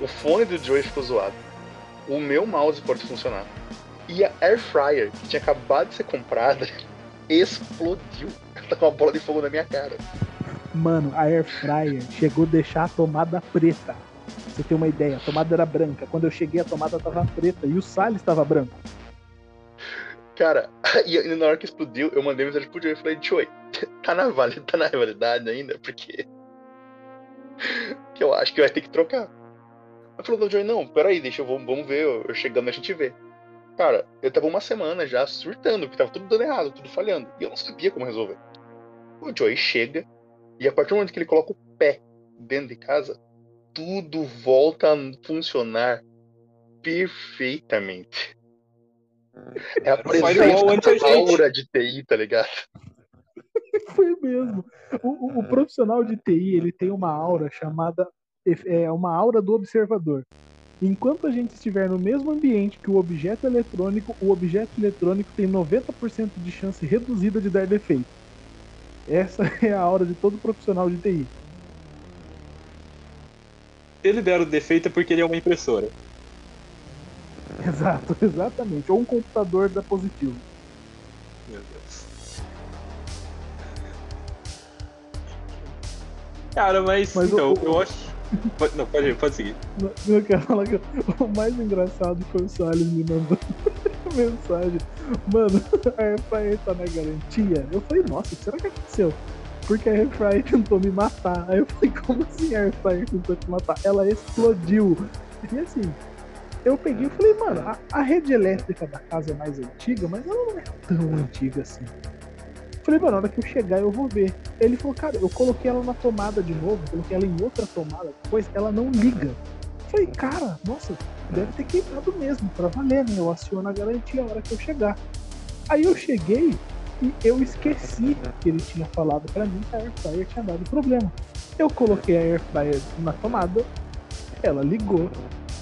O fone do Joey ficou zoado. O meu mouse parou de funcionar. E a Air Fryer, que tinha acabado de ser comprada, <laughs> explodiu. Ela tá com uma bola de fogo na minha cara. Mano, a Air Fryer chegou a deixar a tomada preta. Você tem uma ideia, a tomada era branca. Quando eu cheguei, a tomada tava preta e o Salles estava branco. Cara, <laughs> e, na hora que explodiu, eu mandei mensagem pro Joey e falei, Joey, <laughs> tá na, tá na validade ainda? Porque. <laughs> que eu acho que vai ter que trocar. Eu falei, não, Joey, não, peraí, deixa eu vamos, ver, eu, eu chegando a gente vê. Cara, eu tava uma semana já surtando, porque tava tudo dando errado, tudo falhando. E eu não sabia como resolver. O Joey chega, e a partir do momento que ele coloca o pé dentro de casa, tudo volta a funcionar perfeitamente. É a presença da aura de TI, tá ligado? <laughs> Foi mesmo. O, o- o profissional de TI, ele tem uma aura chamada é uma aura do observador. Enquanto a gente estiver no mesmo ambiente que o objeto eletrônico, o objeto eletrônico tem 90% de chance reduzida de dar defeito. Essa <laughs> é a aura de todo profissional de TI. Se ele der o defeito é porque ele é uma impressora. <laughs> Exato, exatamente. Ou um computador da positivo. Meu Deus. Cara, mas, Mas então, o- eu acho. Não, pode, pode seguir. Não, Eu quero falar que <laughs> o mais engraçado foi o Salles me mandando <laughs> mensagem. Mano, <laughs> a Airfryer tá na garantia. Eu falei, nossa, será que aconteceu? Porque a Airfryer tentou me matar. Aí eu falei, como assim a Airfryer tentou te matar? Ela explodiu. E assim, eu peguei e falei, mano, a, a rede elétrica da casa é mais antiga, mas ela não é tão antiga assim. Falei, mano, na hora que eu chegar eu vou ver. Ele falou, cara, eu coloquei ela na tomada de novo, coloquei ela em outra tomada, depois ela não liga. Falei, cara, nossa, deve ter queimado mesmo, pra valer, né? Eu aciono a garantia a hora que eu chegar. Aí eu cheguei e eu esqueci que ele tinha falado pra mim que a Airfryer tinha dado problema. Eu coloquei a Airfryer na tomada, ela ligou,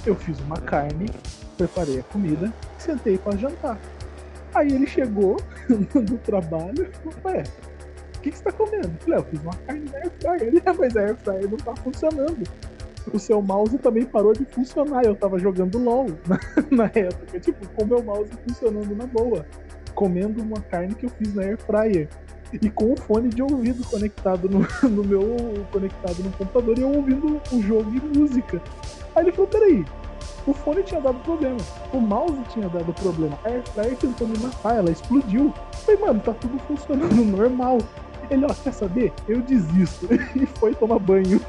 eu fiz uma carne, preparei a comida, sentei pra jantar. Aí ele chegou <laughs> do trabalho, ué, o que, que você tá comendo? Eu falei, "Ah, eu fiz uma carne na Airfryer. Ele, <laughs> "Ah, mas a Airfryer não tá funcionando o seu mouse também parou de funcionar. Eu tava jogando LOL <laughs> na, na época, tipo, com o meu mouse funcionando na boa, comendo uma carne que eu fiz na air fryer e com o fone de ouvido conectado no, <laughs> no meu conectado no computador e eu ouvindo o jogo e música. Aí ele falou: "Peraí, o fone tinha dado problema, o mouse tinha dado problema, a air fryer tentou me matar, ela explodiu". Falei: "Mano, tá tudo funcionando <laughs> normal". Ele, ó, quer saber? Eu desisto. E foi tomar banho.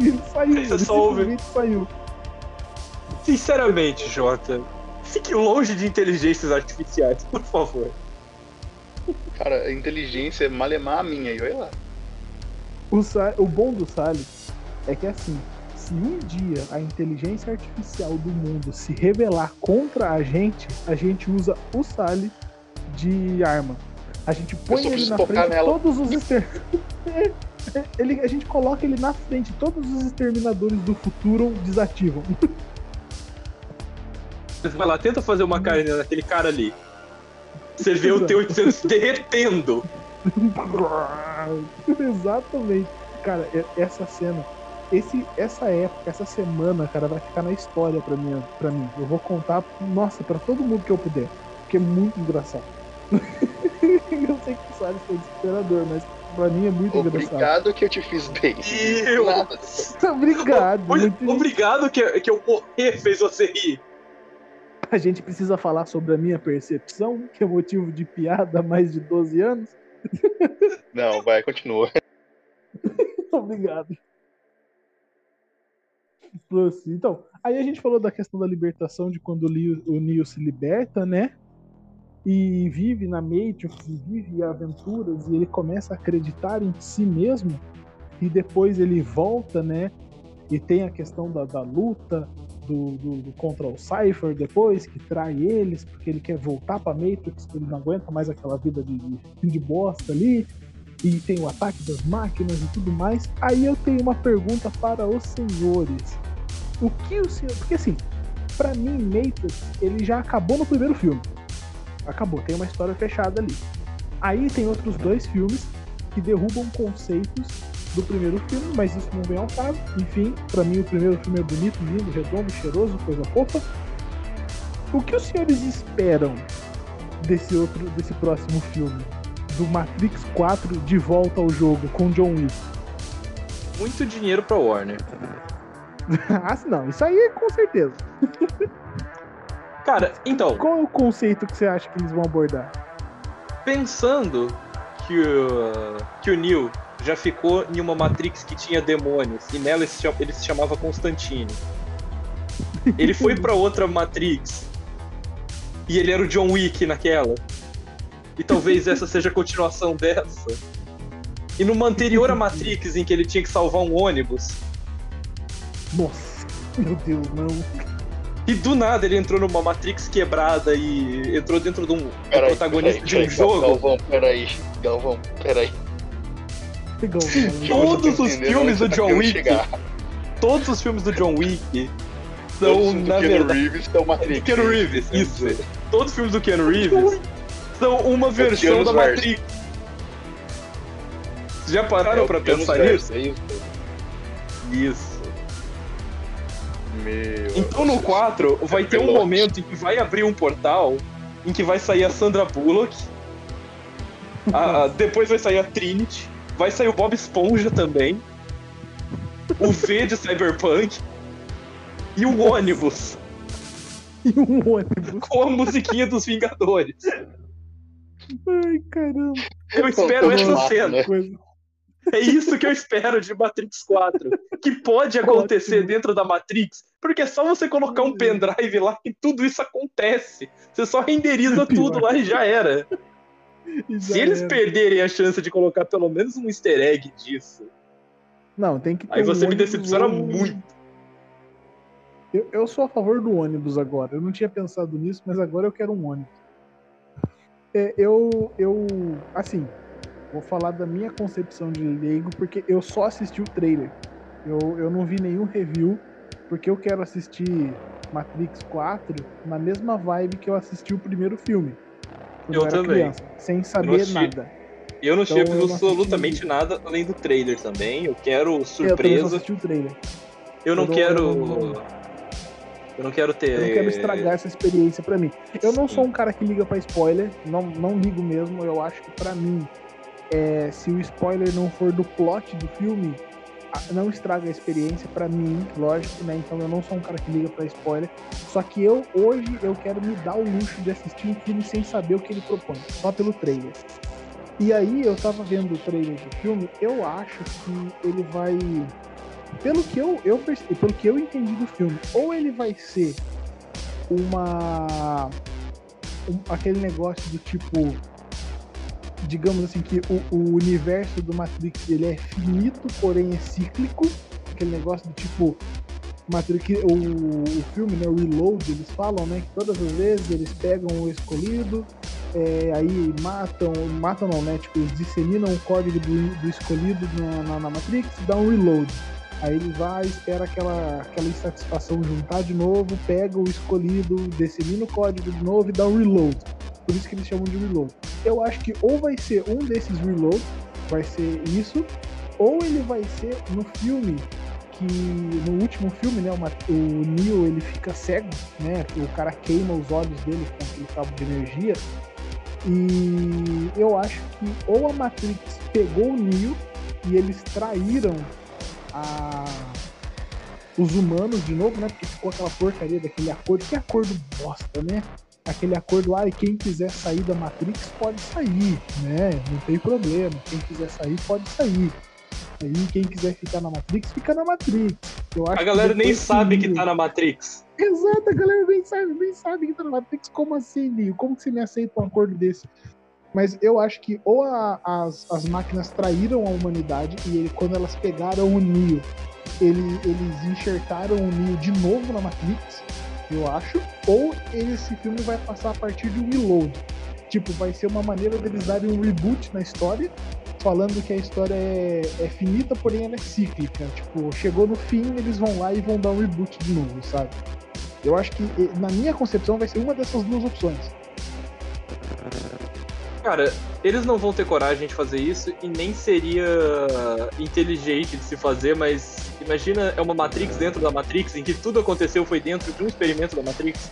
E ele saiu, Você ele só ouve. saiu. Sinceramente, Jota, fique longe de inteligências artificiais, por favor. Cara, a inteligência é malemar a minha, e olha lá. O, Sa- o bom do Salles é que assim, se um dia a inteligência artificial do mundo se rebelar contra a gente, a gente usa o Salles de arma. A gente põe ele na frente nela. todos os exter... <laughs> ele, a gente coloca ele na frente, todos os exterminadores do futuro desativam. Você vai lá, tenta fazer uma carne naquele cara ali. Você vê o T-800 derretendo. <laughs> Exatamente. Cara, essa cena, esse, essa época, essa semana, cara, vai ficar na história pra mim, pra mim. Eu vou contar, nossa, pra todo mundo que eu puder. Porque é muito engraçado. <laughs> eu sei que o Salles foi desesperador, mas Pra mim é muito engraçado. Obrigado que eu te fiz bem. Eu- Nada. Obrigado. Oi, muito- Obrigado que, que eu morrer fez você rir. A gente precisa falar sobre a minha percepção, que é motivo de piada há mais de 12 anos. <laughs> Não, vai, continua. <laughs> Obrigado. Plus, Então, aí a gente falou da questão da libertação, de quando o Neo, o Neo se liberta, né? E vive na Matrix, e vive aventuras, e ele começa a acreditar em si mesmo. E depois ele volta, né? E tem a questão da, da luta do, do, do contra o Cypher depois, que trai eles, porque ele quer voltar pra Matrix, porque ele não aguenta mais aquela vida de, de, bosta ali e tem o ataque das máquinas e tudo mais. Aí eu tenho uma pergunta para os senhores. O que o senhor. Porque assim, pra mim, Matrix, ele já acabou no primeiro filme. Acabou, tem uma história fechada ali. Aí tem outros dois filmes que derrubam conceitos do primeiro filme, mas isso não vem ao caso. Enfim, pra mim o primeiro filme é bonito, lindo, redondo, cheiroso, coisa fofa. O que os senhores esperam desse outro, desse próximo filme? do Matrix 4 de volta ao jogo com John Wick. Muito dinheiro pra Warner. <laughs> ah, não, isso aí é com certeza. <laughs> Cara, então, Qual é o conceito que você acha que eles vão abordar? pensando que o, que o Neo já ficou em uma Matrix que tinha demônios e nela ele se, chamava Constantine. Ele foi pra outra Matrix e ele era o John Wick naquela. E talvez essa seja a continuação dessa. E numa anterior a Matrix, em que ele tinha que salvar um ônibus, Nossa, meu Deus, não. E do nada ele entrou numa Matrix quebrada e entrou dentro de um Peraí, protagonista peraí, de um peraí, jogo. Galvão, peraí. Galvão, peraí. Cara. Todos os filmes do tá John Wick chegar. Todos os filmes do John Wick Todos são, os do na Keanu verdade. Reeves são Matrix. Keanu Reeves, isso. Todos os filmes do Keanu Reeves são uma versão Keanu's da. Matrix. Vocês já pararam é pra pensar nisso? é isso? Isso. Meu. Então no 4 vai ter um momento em que vai abrir um portal em que vai sair a Sandra Bullock. a- a- depois vai sair a Trinity. Vai sair o Bob Esponja também. O V de Cyberpunk. E o ônibus E um ônibus. com a musiquinha dos Vingadores. Ai, caramba. Eu espero essa mato, cena. né? Coisa. É isso que eu espero de Matrix 4. Que pode acontecer Ótimo. dentro da Matrix, porque é só você colocar um pendrive lá e tudo isso acontece. Você só renderiza <laughs> tudo lá e já era. E Se já eles era. perderem a chance de colocar pelo menos um easter egg disso, Não, tem que ter aí um você me decepciona muito. Eu, eu sou a favor do ônibus agora. Eu não tinha pensado nisso, mas agora eu quero um ônibus. É, eu, eu, assim, vou falar da minha concepção de leigo, porque eu só assisti o trailer. Eu, eu não vi nenhum review, porque eu quero assistir Matrix 4 na mesma vibe que eu assisti o primeiro filme. Quando Eu era também. criança, sem saber assisti. nada. Eu não Então, tive eu não absolutamente nada além do trailer também. Eu quero Eu só surpresa. assisti o trailer. Eu não eu quero. eu não- Eu quero ter. Eu não quero estragar essa experiência pra mim. Eu não Sim. sou um cara que liga pra spoiler, não, não ligo mesmo. Eu acho que pra mim, é, se o spoiler não for do plot do filme, não estraga a experiência pra mim, lógico, né? Então eu não sou um cara que liga pra spoiler. Só que eu hoje eu quero me dar o luxo de assistir um filme sem saber o que ele propõe, só pelo trailer. E aí eu tava vendo o trailer do filme, eu acho que ele vai pelo que eu, eu percebi, pelo que eu entendi do filme, ou ele vai ser uma um- aquele negócio do tipo digamos assim que o, o universo do Matrix ele é finito, porém é cíclico, aquele negócio do tipo Matrix, o, o filme, né, o Reload, eles falam, né, que todas as vezes eles pegam o escolhido, é, aí matam, matam não, né, tipo, eles disseminam o código do, do escolhido na, na, na Matrix e dá um reload. Aí ele vai, espera aquela, aquela insatisfação juntar de novo, pega o escolhido, dissemina o código de novo e dá um reload. Por isso que eles chamam de reload. Eu acho que ou vai ser um desses reloads, vai ser isso, ou ele vai ser no filme que no último filme, né, o, Ma- o Neo ele fica cego, né, o cara queima os olhos dele com aquele cabo de energia. E eu acho que ou a Matrix pegou o Neo e eles traíram a... os humanos de novo, né? Porque ficou aquela porcaria daquele acordo. Que acordo bosta, né? Aquele acordo, ah, e quem quiser sair da Matrix pode sair, né? Não tem problema. Quem quiser sair pode sair. Aí quem quiser ficar na Matrix, fica na Matrix. Eu acho a galera nem sabe que tá na Matrix. Exato, a galera nem sabe, nem sabe que tá na Matrix. Como assim, Neo? Como que você me aceita um acordo desse? Mas eu acho que ou a, as, as máquinas traíram a humanidade e ele, quando elas pegaram o Neo, ele, eles enxertaram o Neo de novo na Matrix, eu acho, ou esse filme vai passar a partir de um reload. Tipo, vai ser uma maneira deles darem um reboot na história, falando que a história é, é finita, porém ela é cíclica. Tipo, chegou no fim, eles vão lá e vão dar um reboot de novo, sabe? Eu acho que, na minha concepção, vai ser uma dessas duas opções. Cara, eles não vão ter coragem de fazer isso e nem seria inteligente de se fazer, mas imagina é uma Matrix dentro da Matrix, em que tudo aconteceu foi dentro de um experimento da Matrix.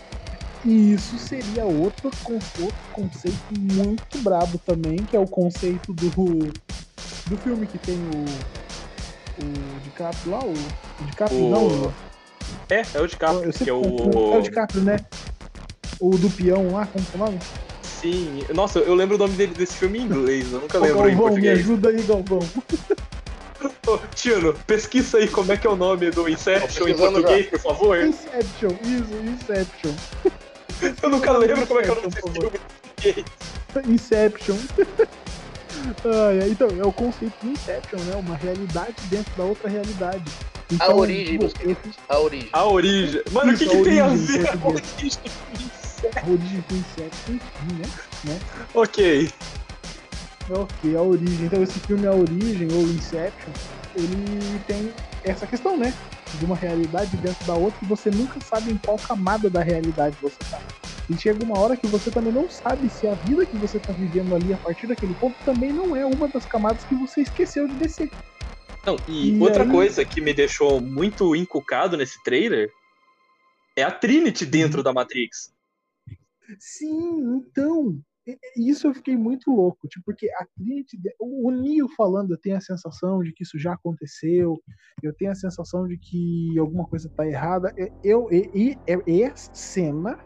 E isso seria outro, outro conceito muito brabo também, que é o conceito do, do filme que tem o, o DiCaprio lá, o, o DiCaprio o... não, é, é o DiCaprio, que é o... É o DiCaprio, né? O do peão lá, como é o nome? Sim. Nossa, eu lembro o nome dele desse filme em inglês, eu nunca lembro Galvão, em português. me ajuda aí, Galvão. Ô, <laughs> Tino, pesquisa aí como é que é o nome do Inception em português, já. por favor. Inception, isso, Inception. Eu nunca lembro como é que é o nome desse filme em português. Inception. <laughs> ah, então, é o conceito de Inception, né? Uma realidade dentro da outra realidade. Então, a origem, tipo, esse... A origem. A origem. Mano, o que, que tem a ver a origem? A origem do Inception, enfim, né? né? Ok. Ok, a origem. Então esse filme A Origem, ou Inception, ele tem essa questão, né? De uma realidade dentro da outra e você nunca sabe em qual camada da realidade você tá. E chega uma hora que você também não sabe se a vida que você tá vivendo ali a partir daquele ponto também não é uma das camadas que você esqueceu de descer. Não, e, e outra aí... coisa que me deixou muito encucado nesse trailer é a Trinity dentro uhum. da Matrix. Sim, então, isso eu fiquei muito louco, tipo, porque a Trinity, o Neo falando, eu tenho a sensação de que isso já aconteceu, eu tenho a sensação de que alguma coisa tá errada. Eu, e, é cena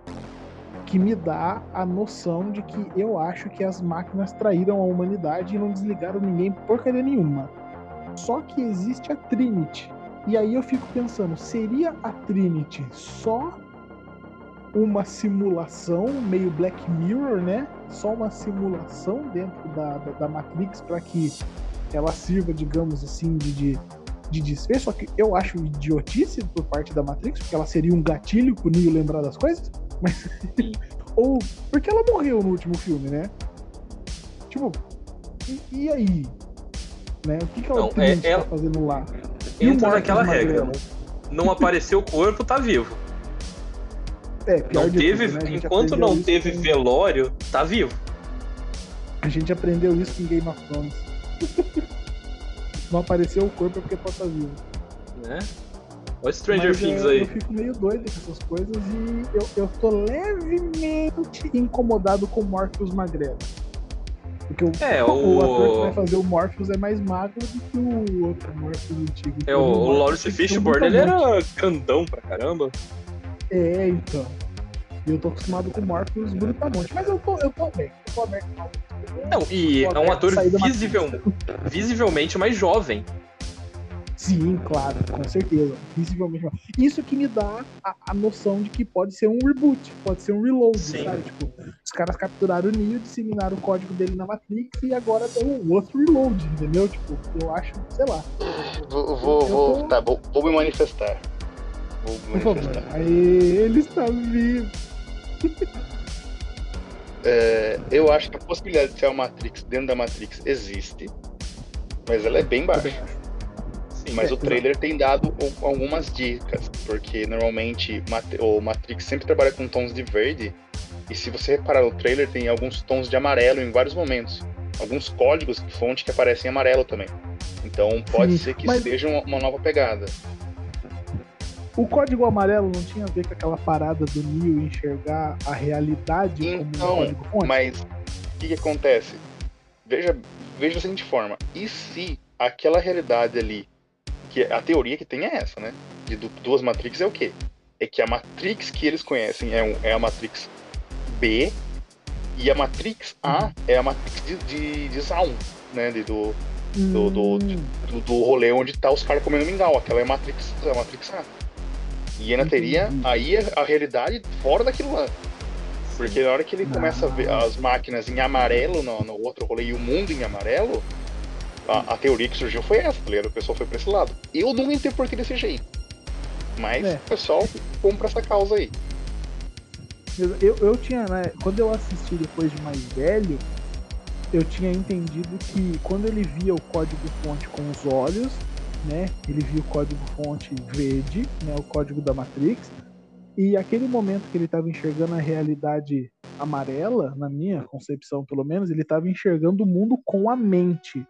que me dá a noção de que eu acho que as máquinas traíram a humanidade e não desligaram ninguém porcaria nenhuma. Só que existe a Trinity. E aí eu fico pensando, seria a Trinity só uma simulação meio Black Mirror, né? Só uma simulação dentro da, da, da Matrix para que ela sirva, digamos assim, de, de, de desfecho. Só que eu acho idiotice por parte da Matrix, porque ela seria um gatilho pro Neo lembrar das coisas. Mas. <laughs> Ou. Porque ela morreu no último filme, né? Tipo. E, e aí? Né? O que, que ela, não, é, tá fazendo lá? Entra naquela regra. Não, não apareceu o corpo, tá vivo. <laughs> É, não teve, tudo, né? enquanto não teve velório, tá vivo. A gente aprendeu isso em Game of Thrones. <laughs> não apareceu o corpo é porque pode estar vivo. Né? Olha Stranger Mas, Things é, aí. Eu fico meio doido com essas coisas e eu, eu tô levemente incomodado com Morpheus magrelo. Porque o, é, o... o ator que vai fazer o Morpheus é mais magro do que o outro Morpheus antigo. É, o, o Lawrence Fishburne, ele era grandão pra caramba. É, então. E eu tô acostumado com o Morpheus brutamonte. Mas eu tô, eu tô bem. Eu tô aberto. Não, e é um ator visível, visivelmente mais jovem. Sim, claro, com certeza. Visivelmente mais Isso que me dá a, a, noção de que pode ser um reboot, pode ser um reload, Sim. sabe? Tipo, os caras capturaram o Neo, disseminaram o código dele na Matrix e agora tem um outro reload, entendeu? Tipo, eu acho, sei lá. Vou, vou, vou, tô... tá, vou, vou me manifestar. Vou. Por Aê, ele está vivo. É, eu acho que a possibilidade de ser uma Matrix dentro da Matrix existe, mas ela é bem baixa. Sim, mas é, o trailer não. tem dado algumas dicas, porque normalmente o Matrix sempre trabalha com tons de verde, e se você reparar no trailer, tem alguns tons de amarelo em vários momentos. Alguns códigos de fonte que aparecem em amarelo também. Então pode Sim, ser que mas... seja uma, uma nova pegada. O código amarelo não tinha a ver com aquela parada do Neo enxergar a realidade então, como um código fonte? Mas o que, que acontece? Veja, veja da seguinte forma: e se aquela realidade ali, que a teoria que tem é essa, né? De duas Matrix é o quê? É que a Matrix que eles conhecem é, um, é a Matrix B e a Matrix A é a Matrix de, de, de Zaun, né? De, do, do, do, Hum. do, rolê onde tá os caras comendo mingau. Aquela é a Matrix, é a Matrix A. E ainda teria Entendi. aí a, realidade fora daquilo lá. Porque na hora que ele começa a ver as máquinas em amarelo no, no outro rolê e o mundo em amarelo, a, a teoria que surgiu foi essa, tá ligado? O pessoal foi pra esse lado. Eu nunca interpretei desse jeito. Mas É. o pessoal compra essa causa aí. Eu, eu, eu tinha, né, quando eu assisti depois de mais velho, eu tinha entendido que quando ele via o código-fonte com os olhos, né, ele via o código-fonte verde, né, o código da Matrix, e aquele momento que ele estava enxergando a realidade amarela, na minha concepção pelo menos, ele estava enxergando o mundo com a mente.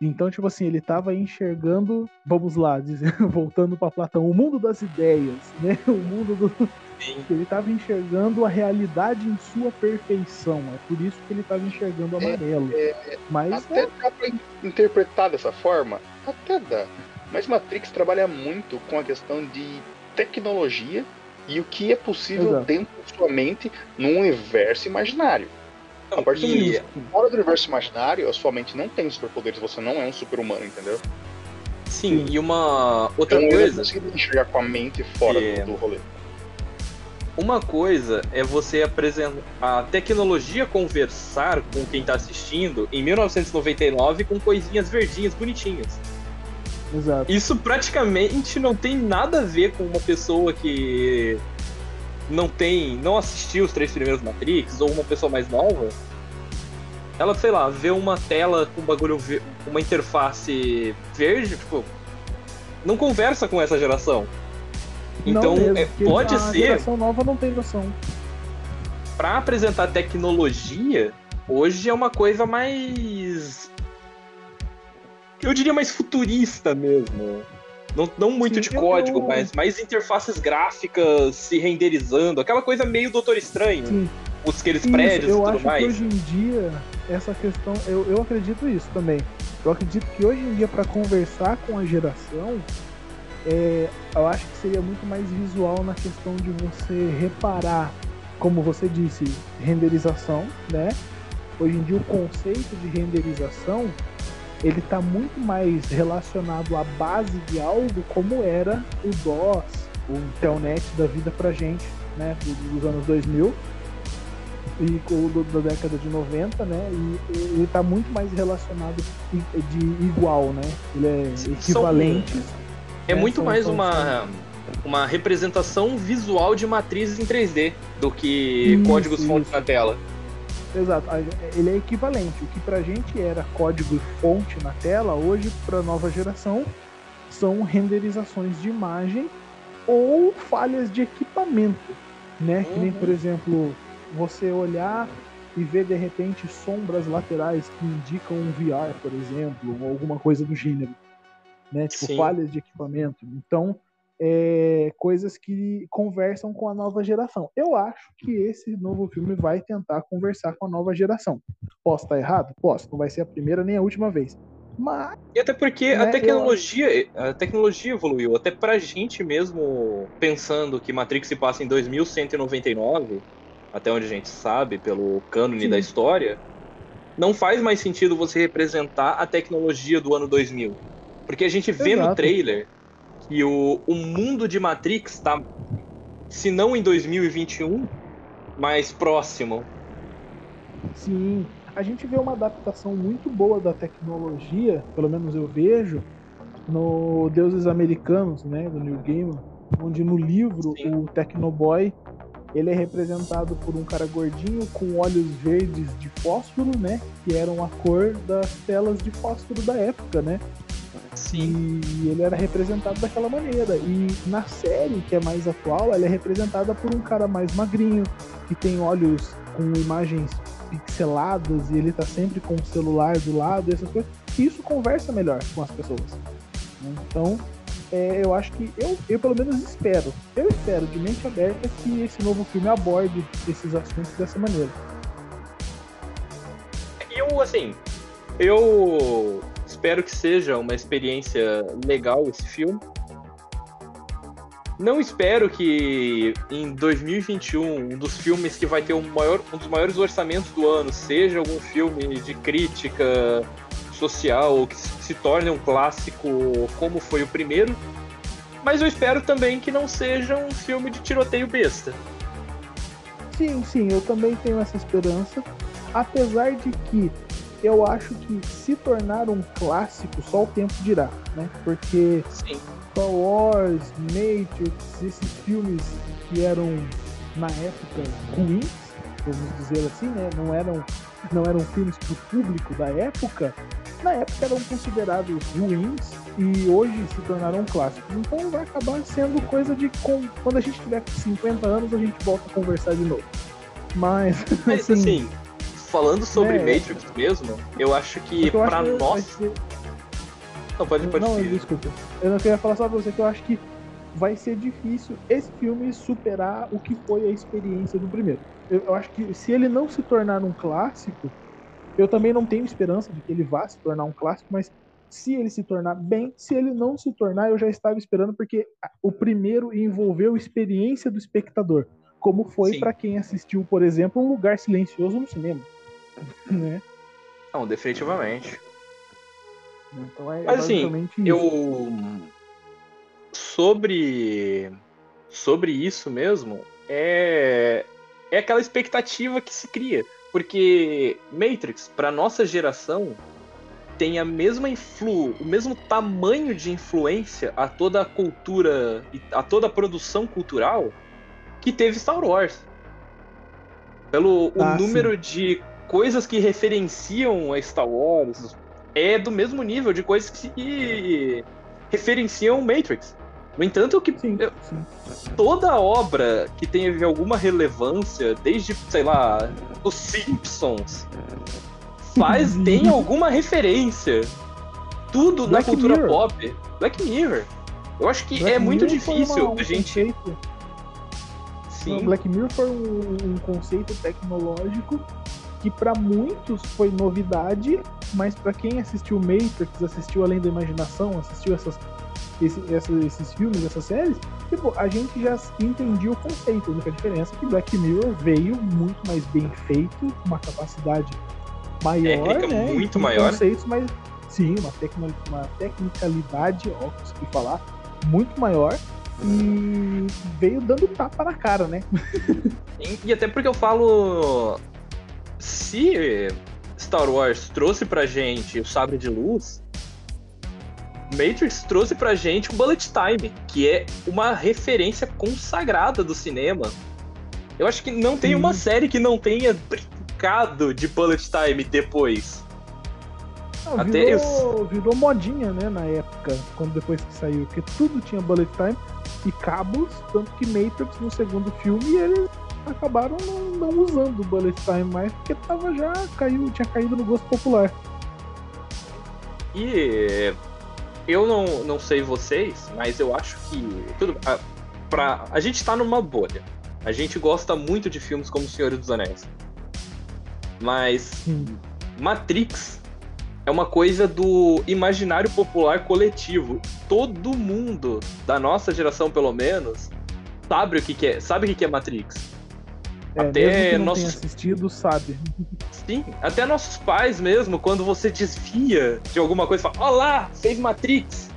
Então, tipo assim, ele estava enxergando, vamos lá, dizer, <laughs> voltando para Platão, o mundo das ideias, né? O mundo do, Sim. ele estava enxergando a realidade em sua perfeição. É por isso que ele estava enxergando amarelo. Mas Até dá pra in- interpretar dessa forma? Até dá. Mas Matrix trabalha muito com a questão de tecnologia e o que é possível Exato. dentro da sua mente num universo imaginário. A partir do E- momento que fora do universo imaginário, a sua mente não tem superpoderes, você não é um super-humano, entendeu? Sim, e uma outra então eu coisa, não consegui enxergar com a mente fora É. do, do rolê. Uma coisa é você apresentar a tecnologia conversar com quem tá assistindo em 1999 com coisinhas verdinhas bonitinhas. exato. Isso praticamente não tem nada a ver com uma pessoa que não tem, não assistiu os três primeiros Matrix ou uma pessoa mais nova. Ela, sei lá, vê uma tela com bagulho, uma interface verde, tipo, não conversa com essa geração. Então, mesmo, é, pode a ser geração nova não tem noção. Pra apresentar tecnologia, hoje é uma coisa mais. Eu diria mais futurista mesmo. Não, não muito Sim, de código, eu- mas mais interfaces gráficas se renderizando, aquela coisa meio Doutor Estranho, Sim. os aqueles Isso, prédios e eu tudo acho que mais. hoje em dia, essa questão, eu, eu acredito isso também. Eu acredito que hoje em dia, para conversar com a geração, é, eu acho que seria muito mais visual na questão de você reparar, como você disse, renderização, né? Hoje em dia, o conceito de renderização ele está muito mais relacionado à base de algo como era o DOS, o Telnet da vida pra gente, né? do- Dos anos 2000 e da década de 90, né? E ele tá muito mais relacionado de igual, né? Ele é equivalente. É né? muito mais uma, uma representação visual de matrizes em 3D do que Isso, códigos fontes isso. na tela. Exato, ele é equivalente. O que pra gente era código e fonte na tela, hoje pra nova geração são renderizações de imagem ou falhas de equipamento, né? Que nem, Uhum. por exemplo, você olhar e ver de repente sombras laterais que indicam um VR, por exemplo, ou alguma coisa do gênero, né? Tipo Sim. falhas de equipamento. Então, é, coisas que conversam com a nova geração. Eu acho que esse novo filme vai tentar conversar com a nova geração. Posso estar errado? Posso. Não vai ser a primeira nem a última vez. Mas E até porque Né, a eu- tecnologia, a tecnologia evoluiu, até pra gente mesmo pensando que Matrix se passa em 2199, até onde a gente sabe pelo cânone Sim. da história, não faz mais sentido você representar a tecnologia do ano 2000. Porque a gente vê no trailer que o, o mundo de Matrix tá, se não em 2021, mais próximo. Sim, a gente vê uma adaptação muito boa da tecnologia, pelo menos eu vejo, no Deuses Americanos, né, do New Gaiman, onde no livro Sim. o Tecnoboy ele é representado por um cara gordinho com olhos verdes de fósforo, né, que eram a cor das telas de fósforo da época, né? Sim. E ele era representado daquela maneira. E na série, que é mais atual, ela é representada por um cara mais magrinho, que tem olhos com imagens pixeladas e ele tá sempre com o celular do lado, e essas coisas. E isso conversa melhor com as pessoas. né? Então, é, eu acho que eu, eu pelo menos espero, eu espero de mente aberta que esse novo filme aborde esses assuntos dessa maneira. assim, eu espero que seja uma experiência legal esse filme. Não espero que em 2021 um dos filmes que vai ter um, maior, um dos maiores orçamentos do ano seja algum filme de crítica social que se torne um clássico como foi o primeiro. Mas eu espero também que não seja um filme de tiroteio besta. Sim, sim, eu também tenho essa esperança. Apesar de que eu acho que se tornar um clássico, só o tempo dirá, né? Porque Sim. Star Wars, Matrix, esses filmes que eram na época ruins, vamos dizer assim, né? Não eram, não eram filmes para o público da época, na época eram considerados ruins e hoje se tornaram clássicos. Então vai acabar sendo coisa de com... quando a gente tiver com 50 anos a gente volta a conversar de novo. Mas, <laughs> Mas assim, assim, falando sobre É. Matrix mesmo, eu acho que eu acho pra vai nós. Não, pode, pode Não, ser. desculpa. Eu não queria falar só pra você que eu acho que vai ser difícil esse filme superar o que foi a experiência do primeiro. Eu, eu acho que se ele não se tornar um clássico, eu também não tenho esperança de que ele vá se tornar um clássico, mas se ele se tornar bem, se ele não se tornar, eu já estava esperando porque o primeiro envolveu a experiência do espectador, como foi para quem assistiu, por exemplo, Um Lugar Silencioso no cinema, né? Não, definitivamente. Então é Mas, assim, isso. Eu. Sobre. Sobre isso mesmo, é. É aquela expectativa que se cria. Porque Matrix, pra nossa geração, tem a mesma influ... o mesmo tamanho de influência a toda a cultura, a toda a produção cultural que teve Star Wars. Pelo o Ah, número de coisas que referenciam a Star Wars, é do mesmo nível de coisas que referenciam Matrix. No entanto, que Sim, sim. toda obra que teve alguma relevância, desde, sei lá, os Simpsons, faz, tem alguma referência. Tudo Black na cultura Mirror. pop. Black Mirror. Eu acho que Black é muito Mirror difícil uma- um a gente. conceito- Sim. Black Mirror foi um, um conceito tecnológico que para muitos foi novidade, mas para quem assistiu Matrix, assistiu Além da Imaginação, assistiu essas, esse- esses filmes, essas séries, tipo, a gente já entendia o conceito. A única diferença é que Black Mirror veio muito mais bem feito, uma capacidade maior, Técnica né? É, muito e maior. conceitos mais sim, uma, tecno, uma tecnicalidade, ó, consegui falar, muito maior. E veio dando tapa na cara, né? <laughs> E- E até porque eu falo. Se Star Wars trouxe pra gente o sabre de luz, Matrix trouxe pra gente o Bullet Time, que é uma referência consagrada do cinema. Eu acho que não tem uma série que não tenha brincado de Bullet Time depois. Não, Até virou, virou modinha, né, na época, quando depois que saiu, porque tudo tinha bullet time e cabos, tanto que Matrix no segundo filme eles acabaram não, não usando o bullet time mais porque tava já caiu, tinha caído no gosto popular. E eu não, não sei vocês, mas eu acho que. Tudo, a, pra, a gente tá numa bolha. A gente gosta muito de filmes como O Senhor dos Anéis. Mas. Matrix é uma coisa do imaginário popular coletivo. Todo mundo, da nossa geração pelo menos, sabe o que, que é. Sabe o que, que é Matrix. É, Até nossos- assistido, sabe. Sim, até nossos pais mesmo, quando você desvia de alguma coisa, fala, olá, fez Matrix.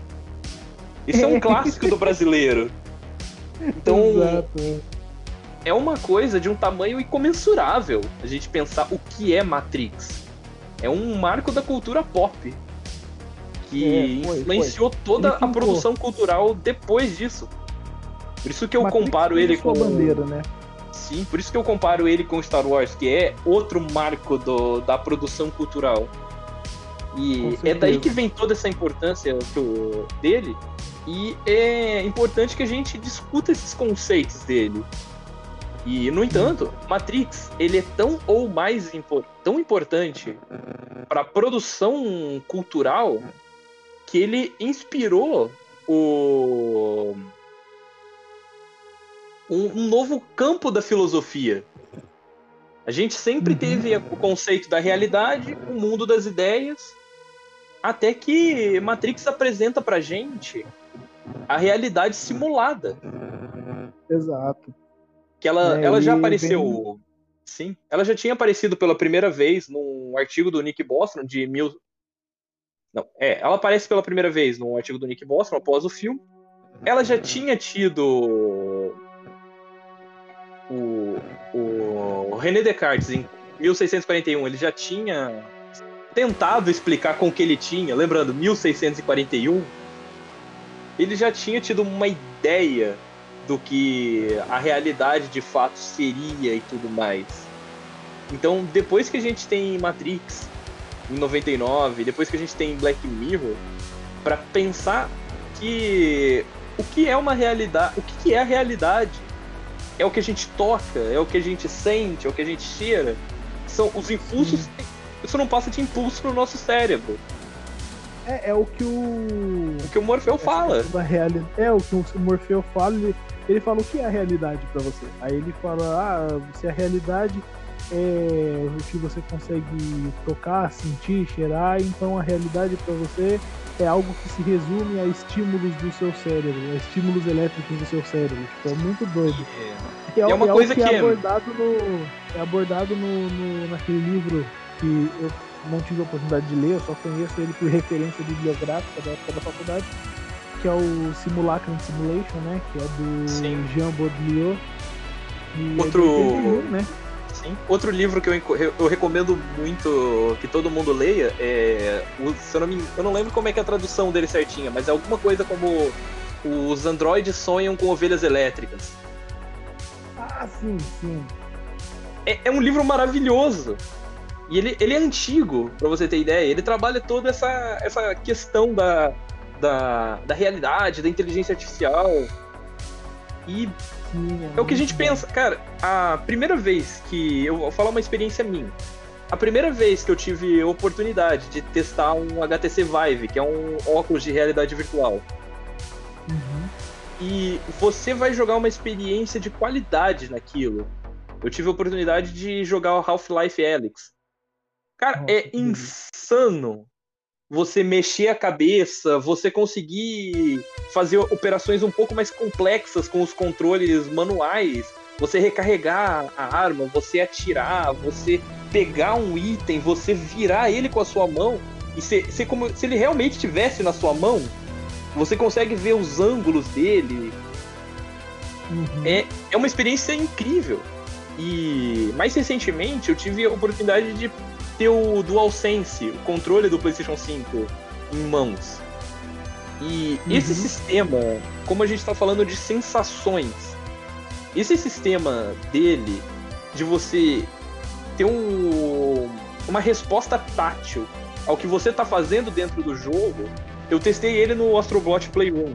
Isso é um <laughs> clássico do brasileiro. Então, Exato. é. é uma coisa de um tamanho incomensurável a gente pensar o que é Matrix. É um marco da cultura pop. Que É, foi, influenciou toda Ele a produção cultural depois disso. Por isso que eu Matrix comparo ele com. bandeira, né? Sim, por isso que eu comparo ele com Star Wars, que é outro marco do- da produção cultural. E é daí que vem toda essa importância do- dele. E é importante que a gente discuta esses conceitos dele. E, no entanto, Matrix, ele é tão ou mais impor- tão importante para a produção cultural que ele inspirou o um, um novo campo da filosofia. A gente sempre Uhum. teve o conceito da realidade, o mundo das ideias, até que Matrix apresenta pra gente a realidade simulada. Exato. Que ela, É, ela já apareceu. Sim. Ela já tinha aparecido pela primeira vez num artigo do Nick Bostrom de mil. Não, é, ela aparece pela primeira vez num artigo do Nick Bostrom após o filme. Ela já tinha tido o, o René Descartes em 1641, ele já tinha tentado explicar com o que ele tinha, lembrando, 1641, ele já tinha tido uma ideia do que a realidade de fato seria e tudo mais. Então, depois que a gente tem Matrix em 99, depois que a gente tem Black Mirror, para pensar que o que é uma realidade, o que é a realidade? É o que a gente toca, é o que a gente sente, é o que a gente cheira. São os impulsos. Isso não passa de impulso no nosso cérebro. É, é o que o. O que o Morfeu fala. Da reali... É o que o Morfeu fala. Ele, ele fala o que é a realidade pra você. Aí ele fala, ah, se a realidade é o que você consegue tocar, sentir, cheirar, então a realidade pra você é algo que se resume a estímulos do seu cérebro, a estímulos elétricos do seu cérebro. Tipo, é muito doido. E É uma é coisa que é que é- abordado no. É abordado no, no- naquele livro que eu não tive a oportunidade de ler, eu só conheço ele por referência bibliográfica da época da faculdade, que é o Simulacrum Simulation, né? Que é do Sim. Jean Baudrillard. É Outro- 81, né? Sim. Outro livro que eu, eu- recomendo muito que todo mundo leia é. o- eu, não me, eu não lembro como é que é a tradução dele certinha, mas é alguma coisa como os androides sonham com ovelhas elétricas. Ah, sim, sim. É, é um livro maravilhoso. E ele, ele é antigo, pra você ter ideia. Ele trabalha toda essa, essa questão da, da, da realidade, da inteligência artificial. E sim É o que a gente bom. pensa, cara. A primeira vez que eu vou falar uma experiência minha. A primeira vez que eu tive oportunidade de testar um HTC Vive, que é um óculos de realidade virtual, Uhum. e você vai jogar uma experiência de qualidade naquilo. Eu tive a oportunidade de jogar o Half-Life Alyx. Cara, Nossa, é insano você mexer a cabeça, você conseguir fazer operações um pouco mais complexas com os controles manuais, você recarregar a arma, você atirar, você pegar um item, você virar ele com a sua mão e ser, ser como se ele realmente estivesse na sua mão. Você consegue ver os ângulos dele, Uhum. é, é uma experiência incrível. E mais recentemente eu tive a oportunidade de ter o DualSense, o controle do PlayStation 5 em mãos. E Uhum. esse sistema, como a gente está falando de sensações, esse sistema dele de você ter um, uma resposta tátil ao que você está fazendo dentro do jogo, eu testei ele no Astrobot Playroom.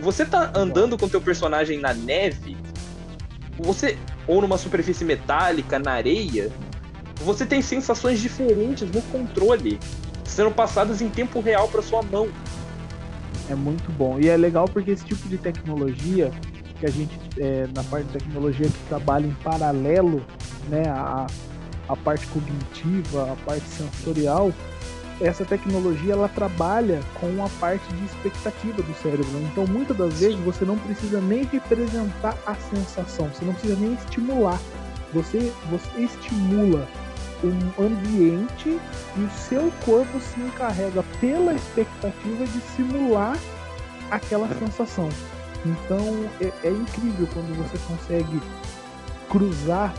Você tá andando com teu personagem na neve, você ou numa superfície metálica, na areia, você tem sensações diferentes no controle, sendo passadas em tempo real para sua mão. É muito bom. E é legal porque esse tipo de tecnologia, que a gente, é, na parte de tecnologia que trabalha em paralelo, né, a, a parte cognitiva, a parte sensorial, essa tecnologia ela trabalha com a parte de expectativa do cérebro. né? Então, muitas das vezes você não precisa nem representar a sensação, você não precisa nem estimular. Você, você estimula um ambiente e o seu corpo se encarrega pela expectativa de simular aquela sensação. Então é, é incrível quando você consegue cruzar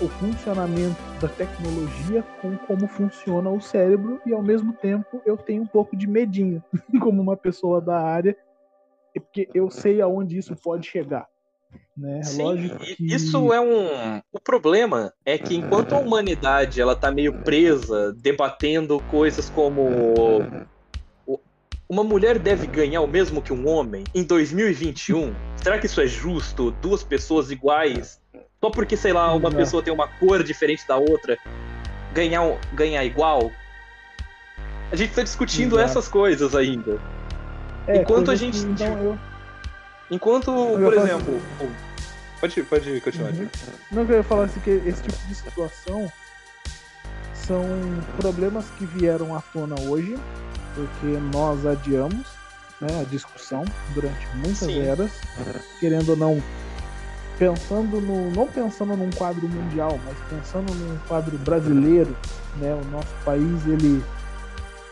o funcionamento da tecnologia com como funciona o cérebro e ao mesmo tempo eu tenho um pouco de medinho <laughs> como uma pessoa da área é porque eu sei aonde isso pode chegar né Sim, lógico que isso é um. O problema é que enquanto a humanidade ela tá meio presa, debatendo coisas como o- uma mulher deve ganhar o mesmo que um homem em 2021, será que isso é justo? Duas pessoas iguais, só porque sei lá uma pessoa tem uma cor diferente da outra, ganhar ganhar igual? A gente tá discutindo Exato. essas coisas ainda. é, enquanto a gente- que, então eu Enquanto, ia por exemplo, Pode, pode continuar. Uhum. Não, eu ia falar assim que esse tipo de situação são problemas que vieram à tona hoje, porque nós adiamos né, a discussão durante muitas Sim. eras, querendo ou não, pensando no. não pensando num quadro mundial, mas pensando num quadro brasileiro, né? O nosso país ele,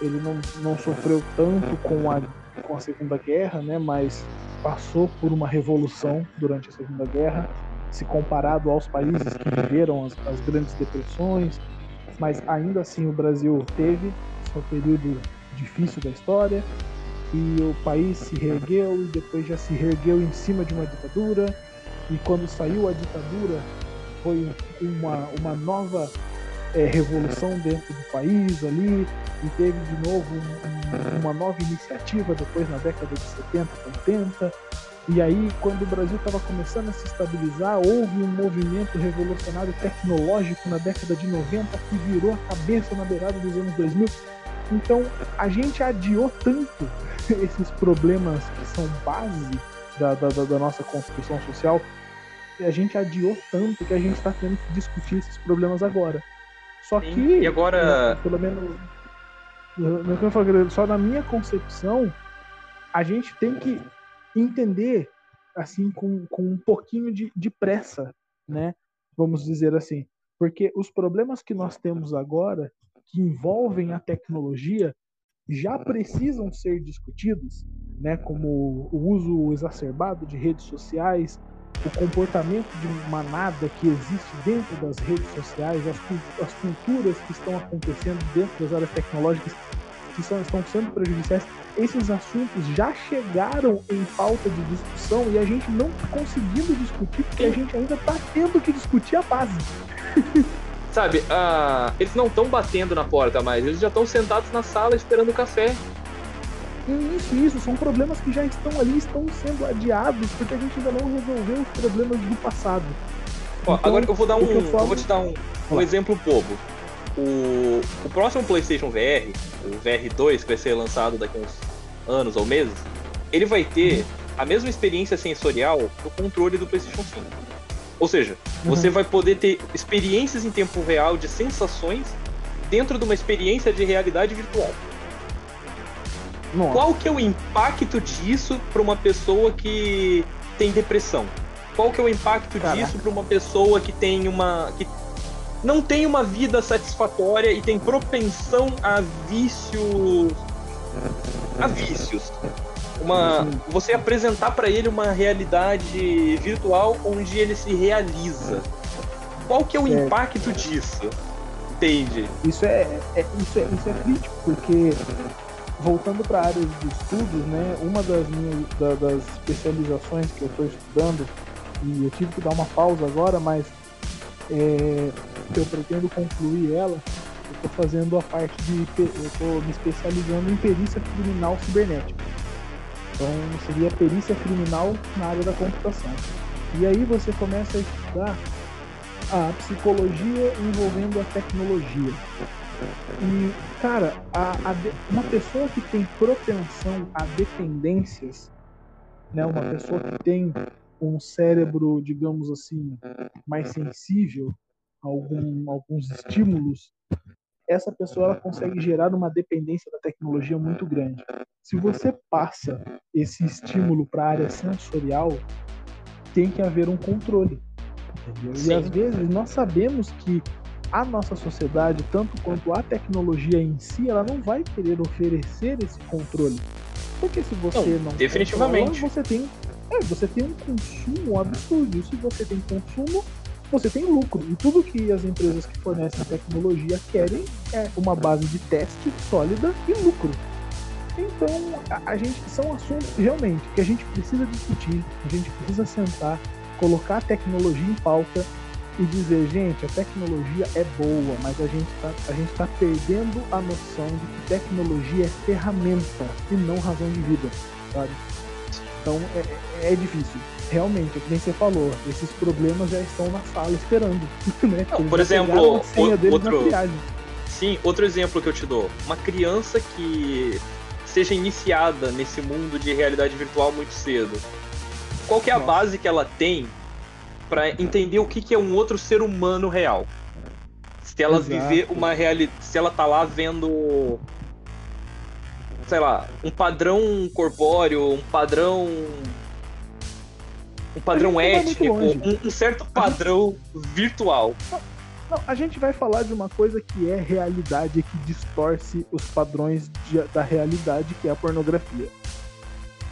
ele não, não sofreu tanto com a, com a Segunda Guerra, né? Mas passou por uma revolução durante a Segunda Guerra, se comparado aos países que viveram as, as grandes depressões, mas ainda assim o Brasil teve seu período difícil da história e o país se reergueu e depois já se reergueu em cima de uma ditadura e quando saiu a ditadura foi uma, uma nova é, revolução dentro do país ali e teve de novo um, uma nova iniciativa depois na década de 70, 80 e aí, quando o Brasil estava começando a se estabilizar, houve um movimento revolucionário tecnológico na década de 90 que virou a cabeça na beirada dos anos 2000. Então, a gente adiou tanto <laughs> esses problemas que são base da, da, da nossa construção social, a gente adiou tanto que a gente está tendo que discutir esses problemas agora. Só Sim, que, e agora... Né, pelo menos, só na minha concepção, a gente tem que entender assim com, com um pouquinho de, de pressa, né? Vamos dizer assim, porque os problemas que nós temos agora que envolvem a tecnologia já precisam ser discutidos, né? Como o uso exacerbado de redes sociais, o comportamento de manada que existe dentro das redes sociais, as, as culturas que estão acontecendo dentro das áreas tecnológicas que são, estão sendo prejudiciais, esses assuntos já chegaram em falta de discussão e a gente não conseguindo discutir porque a gente ainda está tendo que discutir a base. <laughs> Sabe, uh, eles não estão batendo na porta mais, eles já estão sentados na sala esperando o café. Isso, isso, são problemas que já estão ali, estão sendo adiados, porque a gente ainda não resolveu os problemas do passado. Ó, então, agora eu vou dar um. Eu, falo... eu, vou te dar um, um exemplo bobo. O, o próximo PlayStation VR, o VR2, que vai ser lançado daqui a uns anos ou meses, ele vai ter a mesma experiência sensorial do controle do PlayStation 5. Ou seja, uhum. você vai poder ter experiências em tempo real de sensações dentro de uma experiência de realidade virtual. Nossa. Qual que é o impacto disso para uma pessoa que tem depressão? Qual que é o impacto Caraca. disso para uma pessoa que tem uma que não tem uma vida satisfatória e tem propensão a vícios. a vícios. Uma, você apresentar para ele uma realidade virtual onde ele se realiza. Qual que é o é. impacto disso? Entende? Isso é, é, isso é, isso é crítico, porque voltando para a área de estudos, né, uma das minhas da, das especializações que eu estou estudando, e eu tive que dar uma pausa agora, mas é, eu pretendo concluir ela, eu estou fazendo a parte de. Eu estou me especializando em perícia criminal cibernética. Então seria perícia criminal na área da computação. E aí você começa a estudar a psicologia envolvendo a tecnologia. E, cara, a, a de, uma pessoa que tem propensão a dependências, né, uma pessoa que tem um cérebro, digamos assim, mais sensível algum, alguns estímulos, essa pessoa ela consegue gerar uma dependência da tecnologia muito grande. Se você passa esse estímulo para a área sensorial, tem que haver um controle. E às vezes nós sabemos que a nossa sociedade, tanto quanto a tecnologia em si, ela não vai querer oferecer esse controle. Porque se você não, não definitivamente controla, você tem é, você tem um consumo absurdo. Se você tem consumo, você tem lucro. E tudo que as empresas que fornecem tecnologia querem é uma base de teste sólida e lucro. Então, a, a, gente são assuntos realmente que a gente precisa discutir, a gente precisa sentar, colocar a tecnologia em pauta e dizer, gente, a tecnologia é boa, mas a gente está a gente tá perdendo a noção de que tecnologia é ferramenta e não razão de vida, sabe? Então é, é, é difícil. Realmente, é que nem você falou, esses problemas já estão na sala esperando. <laughs> Né? Não, por exemplo, outro, sim, outro exemplo que eu te dou. Uma criança que seja iniciada nesse mundo de realidade virtual muito cedo. Qual que é a Nossa. base que ela tem para entender o que, que é um outro ser humano real. Se ela Exato. viver uma realidade. Se ela tá lá vendo. Sei lá, um padrão corpóreo, um padrão. Um padrão longe. um, um certo padrão virtual. Não, a gente vai falar de uma coisa que é realidade, que distorce os padrões de- da realidade, que é a pornografia.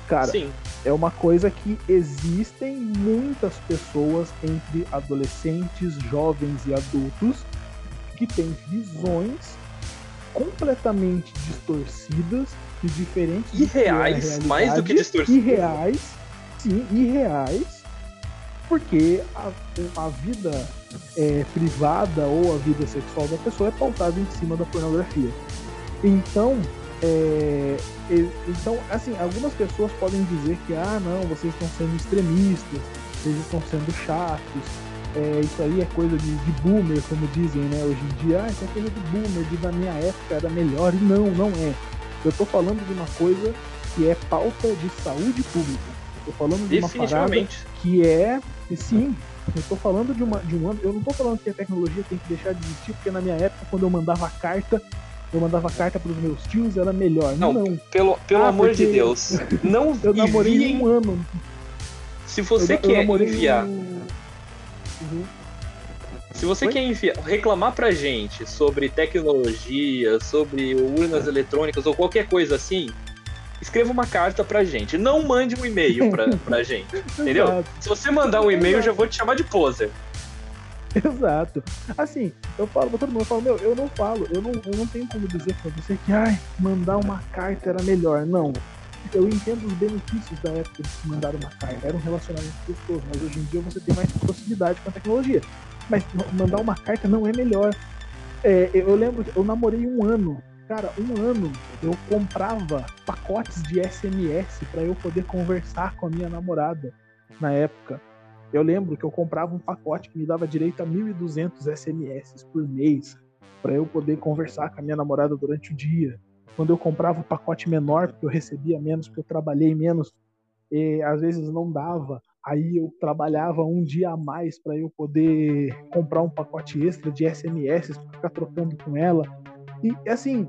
Cara, Sim. é uma coisa que existem muitas pessoas entre adolescentes, jovens e adultos que têm visões completamente distorcidas e diferentes é Irreais, mais do que distorcidas. Irreais, sim, irreais, porque a, a vida é, privada ou a vida sexual da pessoa é pautada em cima da pornografia. Então, é, então, assim, algumas pessoas podem dizer que, ah, não, vocês estão sendo extremistas, vocês estão sendo chatos, é, isso aí é coisa de, de boomer, como dizem, né, hoje em dia, ah, isso é coisa de boomer, de da minha época era melhor, e não, não é. Eu tô falando de uma coisa que é pauta de saúde pública. Tô falando de uma parada que é, e sim, eu tô falando de, uma, de um ano, eu não tô falando que a tecnologia tem que deixar de existir, porque na minha época, quando eu mandava carta, eu mandava carta pros meus tios, era melhor. Não, Não. Pelo, pelo Ah, amor de Deus. <laughs> Não Eu namorei enviem. um ano. Se você eu, eu quer namorei enviar. um- Uhum. Se você Oi? quer enviar, reclamar pra gente sobre tecnologia, sobre urnas eletrônicas ou qualquer coisa assim, escreva uma carta pra gente. Não mande um e-mail pra, pra gente. <laughs> Entendeu? Exato, Se você mandar um e-mail, eu já vou te chamar de poser. exato. Assim, eu falo pra todo mundo, eu falo, meu, eu não falo, eu não, eu não tenho como dizer pra você que, ai, mandar uma carta era melhor. Não. Eu entendo os benefícios da época de se mandar uma carta. Era um relacionamento gostoso, mas hoje em dia você tem mais proximidade com a tecnologia. Mas ma- mandar uma carta não é melhor. É, eu lembro eu namorei um ano. Cara, um ano eu comprava pacotes de SMS para eu poder conversar com a minha namorada na época. Eu lembro que eu comprava um pacote que me dava direito a 1.200 SMS por mês para eu poder conversar com a minha namorada durante o dia. Quando eu comprava o pacote menor, porque eu recebia menos, porque eu trabalhei menos, e às vezes não dava. Aí eu trabalhava um dia a mais para eu poder comprar um pacote extra de SMS para ficar trocando com ela. E assim,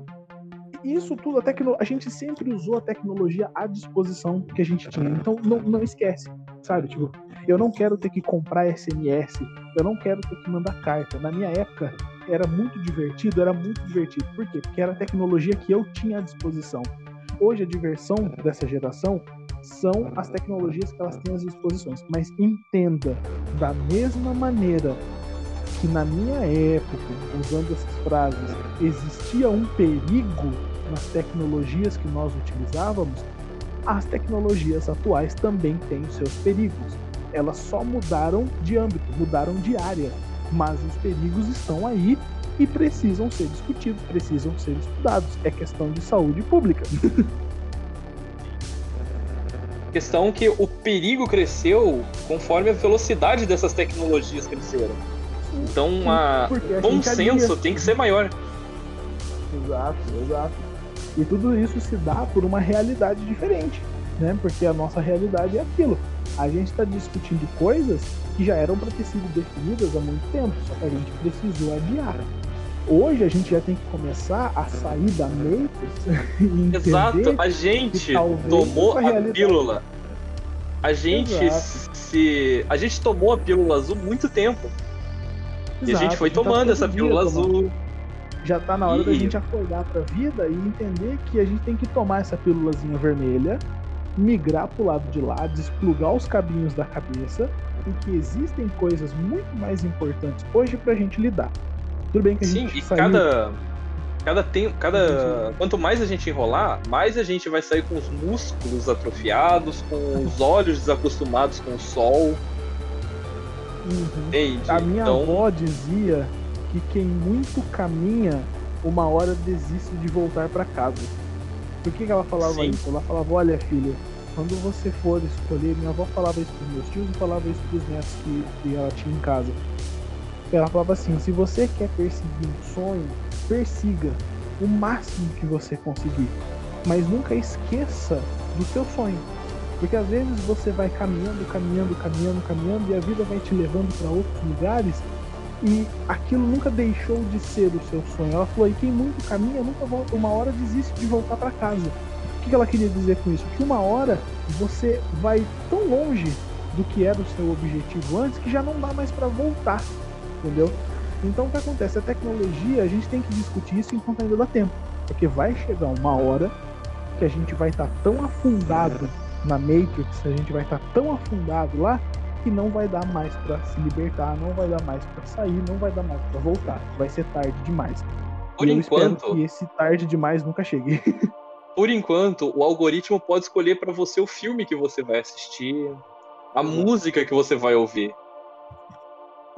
isso tudo, a, tecno... a gente sempre usou a tecnologia à disposição que a gente tinha. Então não, não esquece, sabe? Tipo, eu não quero ter que comprar SMS, eu não quero ter que mandar carta. Na minha época era muito divertido, era muito divertido. Por quê? Porque era a tecnologia que eu tinha à disposição. Hoje a diversão dessa geração são as tecnologias que elas têm às disposições. Mas entenda, da mesma maneira que na minha época, usando essas frases, existia um perigo nas tecnologias que nós utilizávamos, as tecnologias atuais também têm seus perigos. Elas só mudaram de âmbito, mudaram de área, mas os perigos estão aí e precisam ser discutidos, precisam ser estudados. É questão de saúde pública. <laughs> Questão que o perigo cresceu conforme a velocidade dessas tecnologias cresceram. Então, a Porque a bom senso alia. tem que ser maior. Exato, exato. E tudo isso se dá por uma realidade diferente, né? Porque a nossa realidade é aquilo. A gente está discutindo coisas que já eram para ter sido definidas há muito tempo, só que a gente precisou adiar. Hoje a gente já tem que começar a sair da Matrix <laughs> e entender Exato, a gente tomou a pílula. A gente Exato. se. A gente tomou a pílula azul muito tempo. E a Exato, gente foi tá tomando todo essa pílula azul. já tá na hora da E- gente acordar pra vida e entender que a gente tem que tomar essa pílulazinha vermelha, migrar pro lado de lá, desplugar os cabinhos da cabeça e que existem coisas muito mais importantes hoje pra gente lidar. Tudo bem que a Sim, gente e saiu... cada. Cada tempo. Cada. Quanto mais a gente enrolar, mais a gente vai sair com os músculos atrofiados, com os olhos <laughs> desacostumados com o sol. Uhum. A minha então, avó dizia que quem muito caminha, uma hora desiste de voltar pra casa. Por que, que ela falava Sim. isso? Ela falava, olha filha, quando você for escolher, minha avó falava isso pros meus tios e falava isso pros netos que, que ela tinha em casa. Ela falava assim, se você quer perseguir um sonho, persiga o máximo que você conseguir. Mas nunca esqueça do seu sonho. Porque às vezes você vai caminhando, caminhando, caminhando, caminhando e a vida vai te levando para outros lugares e aquilo nunca deixou de ser o seu sonho. Ela falou: e quem muito caminha nunca volta, uma hora desiste de voltar para casa. O que ela queria dizer com isso? Que uma hora você vai tão longe do que era o seu objetivo antes que já não dá mais para voltar, entendeu? Então o que acontece? A tecnologia, a gente tem que discutir isso enquanto ainda dá tempo, porque vai chegar uma hora que a gente vai estar tá tão afundado na Matrix, a gente vai estar tá tão afundado lá que não vai dar mais para se libertar, não vai dar mais para sair, não vai dar mais para voltar. Vai ser tarde demais. Por e enquanto, que esse tarde demais nunca chegue. <laughs> Por enquanto, o algoritmo pode escolher para você o filme que você vai assistir, a música que você vai ouvir.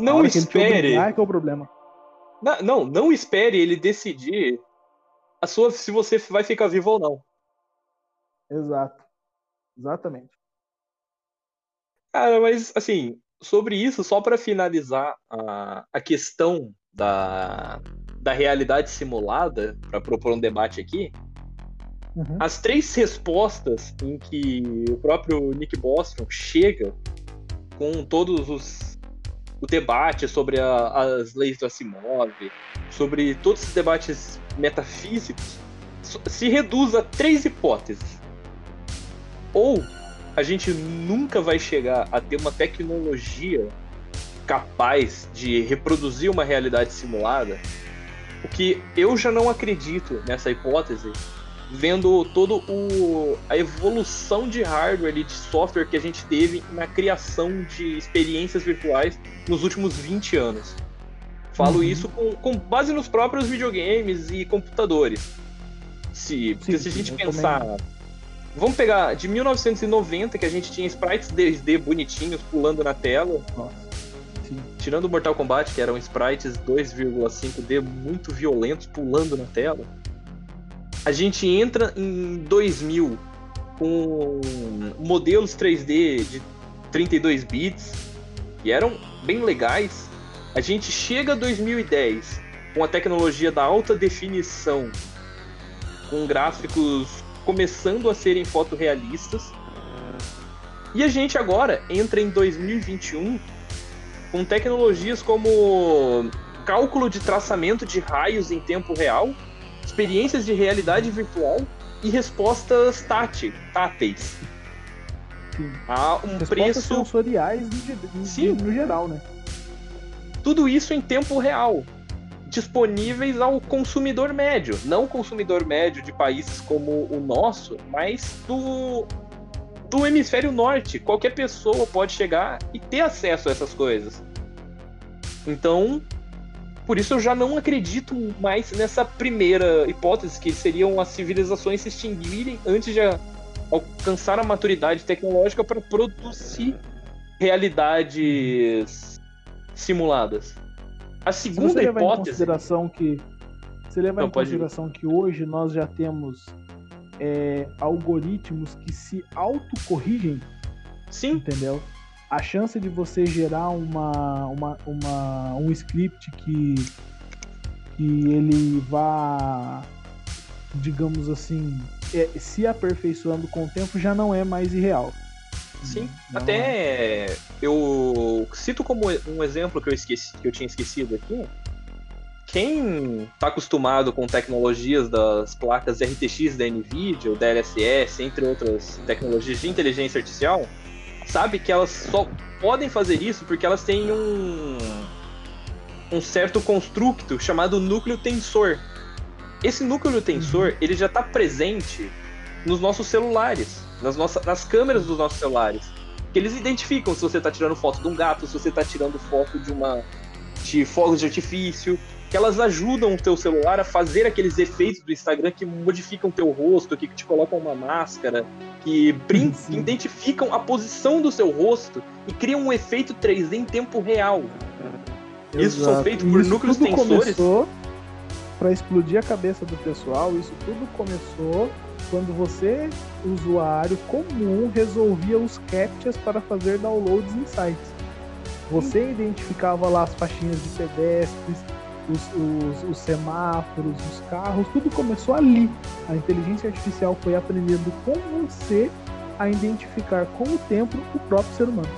Não espere. Ah, que é o problema. Não, não, não espere ele decidir a sua se você vai ficar vivo ou não. Exato. Exatamente. Cara, mas assim, sobre isso, só para finalizar a, a questão da, da realidade simulada, para propor um debate aqui, Uhum. As três respostas em que o próprio Nick Bostrom chega com todos os o debate sobre a, as leis do Asimov, sobre todos esses debates metafísicos, se reduz a três hipóteses. Ou a gente nunca vai chegar a ter uma tecnologia capaz de reproduzir uma realidade simulada, o que eu já não acredito nessa hipótese, vendo todo o a evolução de hardware e de software que a gente teve na criação de experiências virtuais nos últimos 20 anos. Falo uhum. isso com, com, base nos próprios videogames e computadores. Se, sim, se a gente pensar. Também. Vamos pegar de 1990, que a gente tinha sprites 2D bonitinhos pulando na tela. Nossa. Tirando o Mortal Kombat, que eram sprites 2,5D muito violentos pulando na tela a gente entra em 2000 com modelos 3D de 32 bits que eram bem legais. A gente chega a 2010 com a tecnologia da alta definição, com gráficos começando a serem fotorrealistas. E a gente agora entra em 2021 com tecnologias como cálculo de traçamento de raios em tempo real, experiências de realidade virtual e respostas tátil, táteis. Sim. A um respostas preço sensoriais no, Sim. no geral, né? Tudo isso em tempo real, disponíveis ao consumidor médio, não consumidor médio de países como o nosso, mas do do hemisfério norte. Qualquer pessoa pode chegar e ter acesso a essas coisas. Então, por isso eu já não acredito mais nessa primeira hipótese, que seriam as civilizações se extinguirem antes de alcançar a maturidade tecnológica para produzir realidades simuladas. A segunda se você levar hipótese. Em consideração que, você levar não, em consideração que hoje nós já temos é, algoritmos que se autocorrigem. Sim. Entendeu? a chance de você gerar uma, uma, uma, um script que, que ele vá, digamos assim, é, se aperfeiçoando com o tempo já não é mais irreal. Sim, não até eu cito como um exemplo que eu, esqueci, que eu tinha esquecido aqui. Quem está acostumado com tecnologias das placas RTX da NVIDIA, o DLSS, entre outras tecnologias de inteligência artificial, sabe que elas só podem fazer isso porque elas têm um um certo construto chamado núcleo tensor. Esse núcleo tensor, uhum. ele já está presente nos nossos celulares, nas nossas nas câmeras dos nossos celulares. Que eles identificam se você está tirando foto de um gato, se você está tirando foto de uma de fogos de artifício, que elas ajudam o teu celular a fazer aqueles efeitos do Instagram que modificam o teu rosto, que te colocam uma máscara, que identificam a posição do seu rosto e criam um efeito 3D em tempo real. Exato. Isso são feitos por núcleos tensores. Para explodir a cabeça do pessoal, isso tudo começou quando você, usuário comum, resolvia os captchas para fazer downloads em sites. Você identificava lá as faixinhas de pedestres, os, os, os, semáforos, os carros, tudo começou ali. A inteligência artificial foi aprendendo com você a identificar com o tempo o próprio ser humano.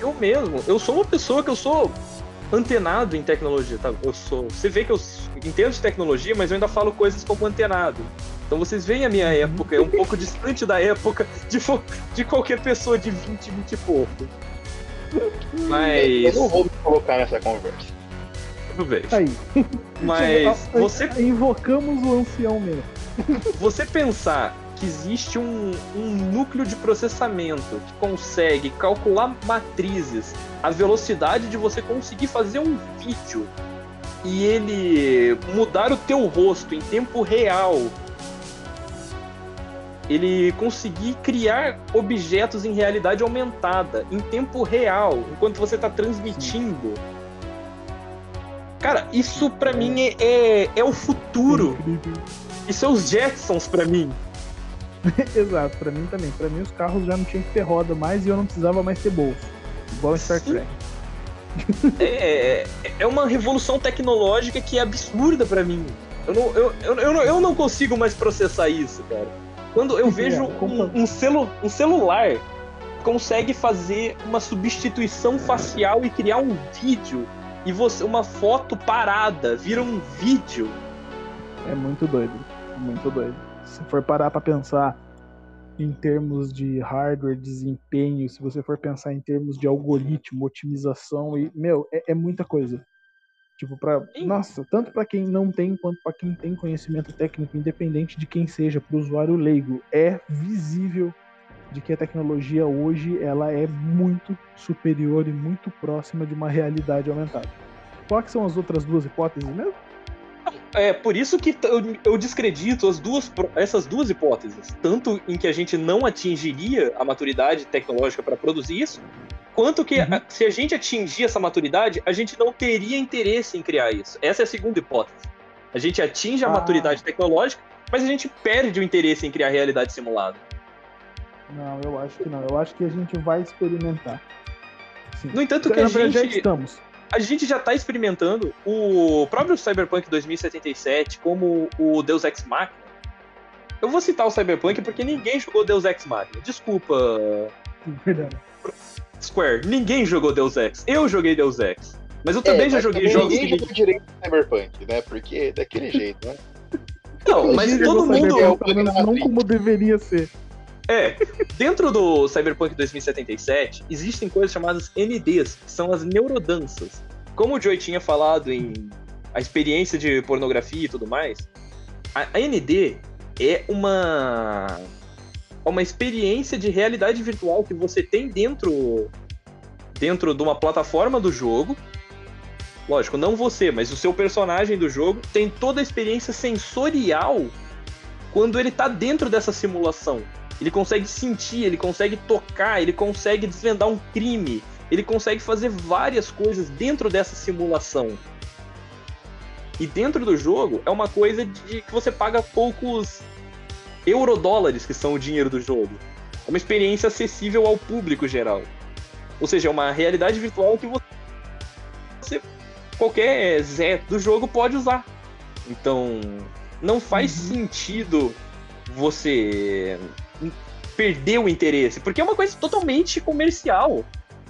Eu mesmo, eu sou uma pessoa que eu sou antenado em tecnologia, tá? Eu sou, você vê que eu entendo de tecnologia, mas eu ainda falo coisas como antenado. Então vocês veem a minha época, é um pouco distante da época de, de qualquer pessoa de 20, 20 e pouco. Mas. Eu não vou me colocar nessa conversa. Tudo bem. Aí. Mas <laughs> você, Invocamos o ancião mesmo. <laughs> você pensar que existe um, um núcleo de processamento que consegue calcular matrizes, a velocidade de você conseguir fazer um vídeo e ele mudar o teu rosto em tempo real. Ele conseguir criar objetos em realidade aumentada, em tempo real, enquanto você está transmitindo. Cara, isso pra mim é, é, é o futuro. Isso é os Jetsons pra mim. <laughs> Exato, pra mim também. Pra mim os carros já não tinham que ter roda mais e eu não precisava mais ter bolso. Igual em Star. Trek. É, é uma revolução tecnológica que é absurda pra mim. Eu não, eu, eu, eu, não, eu não consigo mais processar isso, cara. Quando eu vejo um, um, celu, um celular consegue fazer uma substituição facial e criar um vídeo e você uma foto parada vira um vídeo. É muito doido. Muito doido. Se for parar pra pensar em termos de hardware, desempenho, se você for pensar em termos de algoritmo, otimização e, meu, é, é muita coisa. Tipo, pra. Sim. Nossa, tanto pra quem não tem quanto pra quem tem conhecimento técnico, independente de quem seja, pro usuário leigo, é visível de que a tecnologia hoje ela é muito superior e muito próxima de uma realidade aumentada. Quais são as outras duas hipóteses mesmo? É por isso que eu, eu descredito as duas, essas duas hipóteses. Tanto em que a gente não atingiria a maturidade tecnológica para produzir isso, quanto que Uhum. se a gente atingir essa maturidade, a gente não teria interesse em criar isso. Essa é a segunda hipótese. A gente atinge a Ah. maturidade tecnológica, mas a gente perde o interesse em criar realidade simulada. Não, eu acho que não. Eu acho que a gente vai experimentar. Sim. No entanto, que Na a verdade, já gente, estamos. A gente já está experimentando o próprio Cyberpunk 2077 como o Deus Ex Machina. Eu vou citar o Cyberpunk porque ninguém jogou Deus Ex Machina. Desculpa, Verdade. Square, ninguém jogou Deus Ex. Eu joguei Deus Ex. Mas eu também É, já joguei também jogos Ninguém que. jogou direito no Cyberpunk, né? Porque é daquele jeito, né? Não, mas todo mundo. Não como deveria ser. É, dentro do Cyberpunk 2077, existem coisas chamadas NDs, que são as neurodanças. Como o Joey tinha falado em a experiência de pornografia e tudo mais, a ND é uma uma experiência de realidade virtual que você tem dentro dentro de uma plataforma do jogo. Lógico, não você, mas o seu personagem do jogo tem toda a experiência sensorial quando ele tá dentro dessa simulação. Ele consegue sentir, ele consegue tocar, ele consegue desvendar um crime, ele consegue fazer várias coisas dentro dessa simulação. E dentro do jogo é uma coisa de que você paga poucos eurodólares, que são o dinheiro do jogo. É uma experiência acessível ao público geral. Ou seja, é uma realidade virtual que você qualquer Zé do jogo pode usar. Então, não faz Uhum. sentido você perder o interesse, porque é uma coisa totalmente comercial,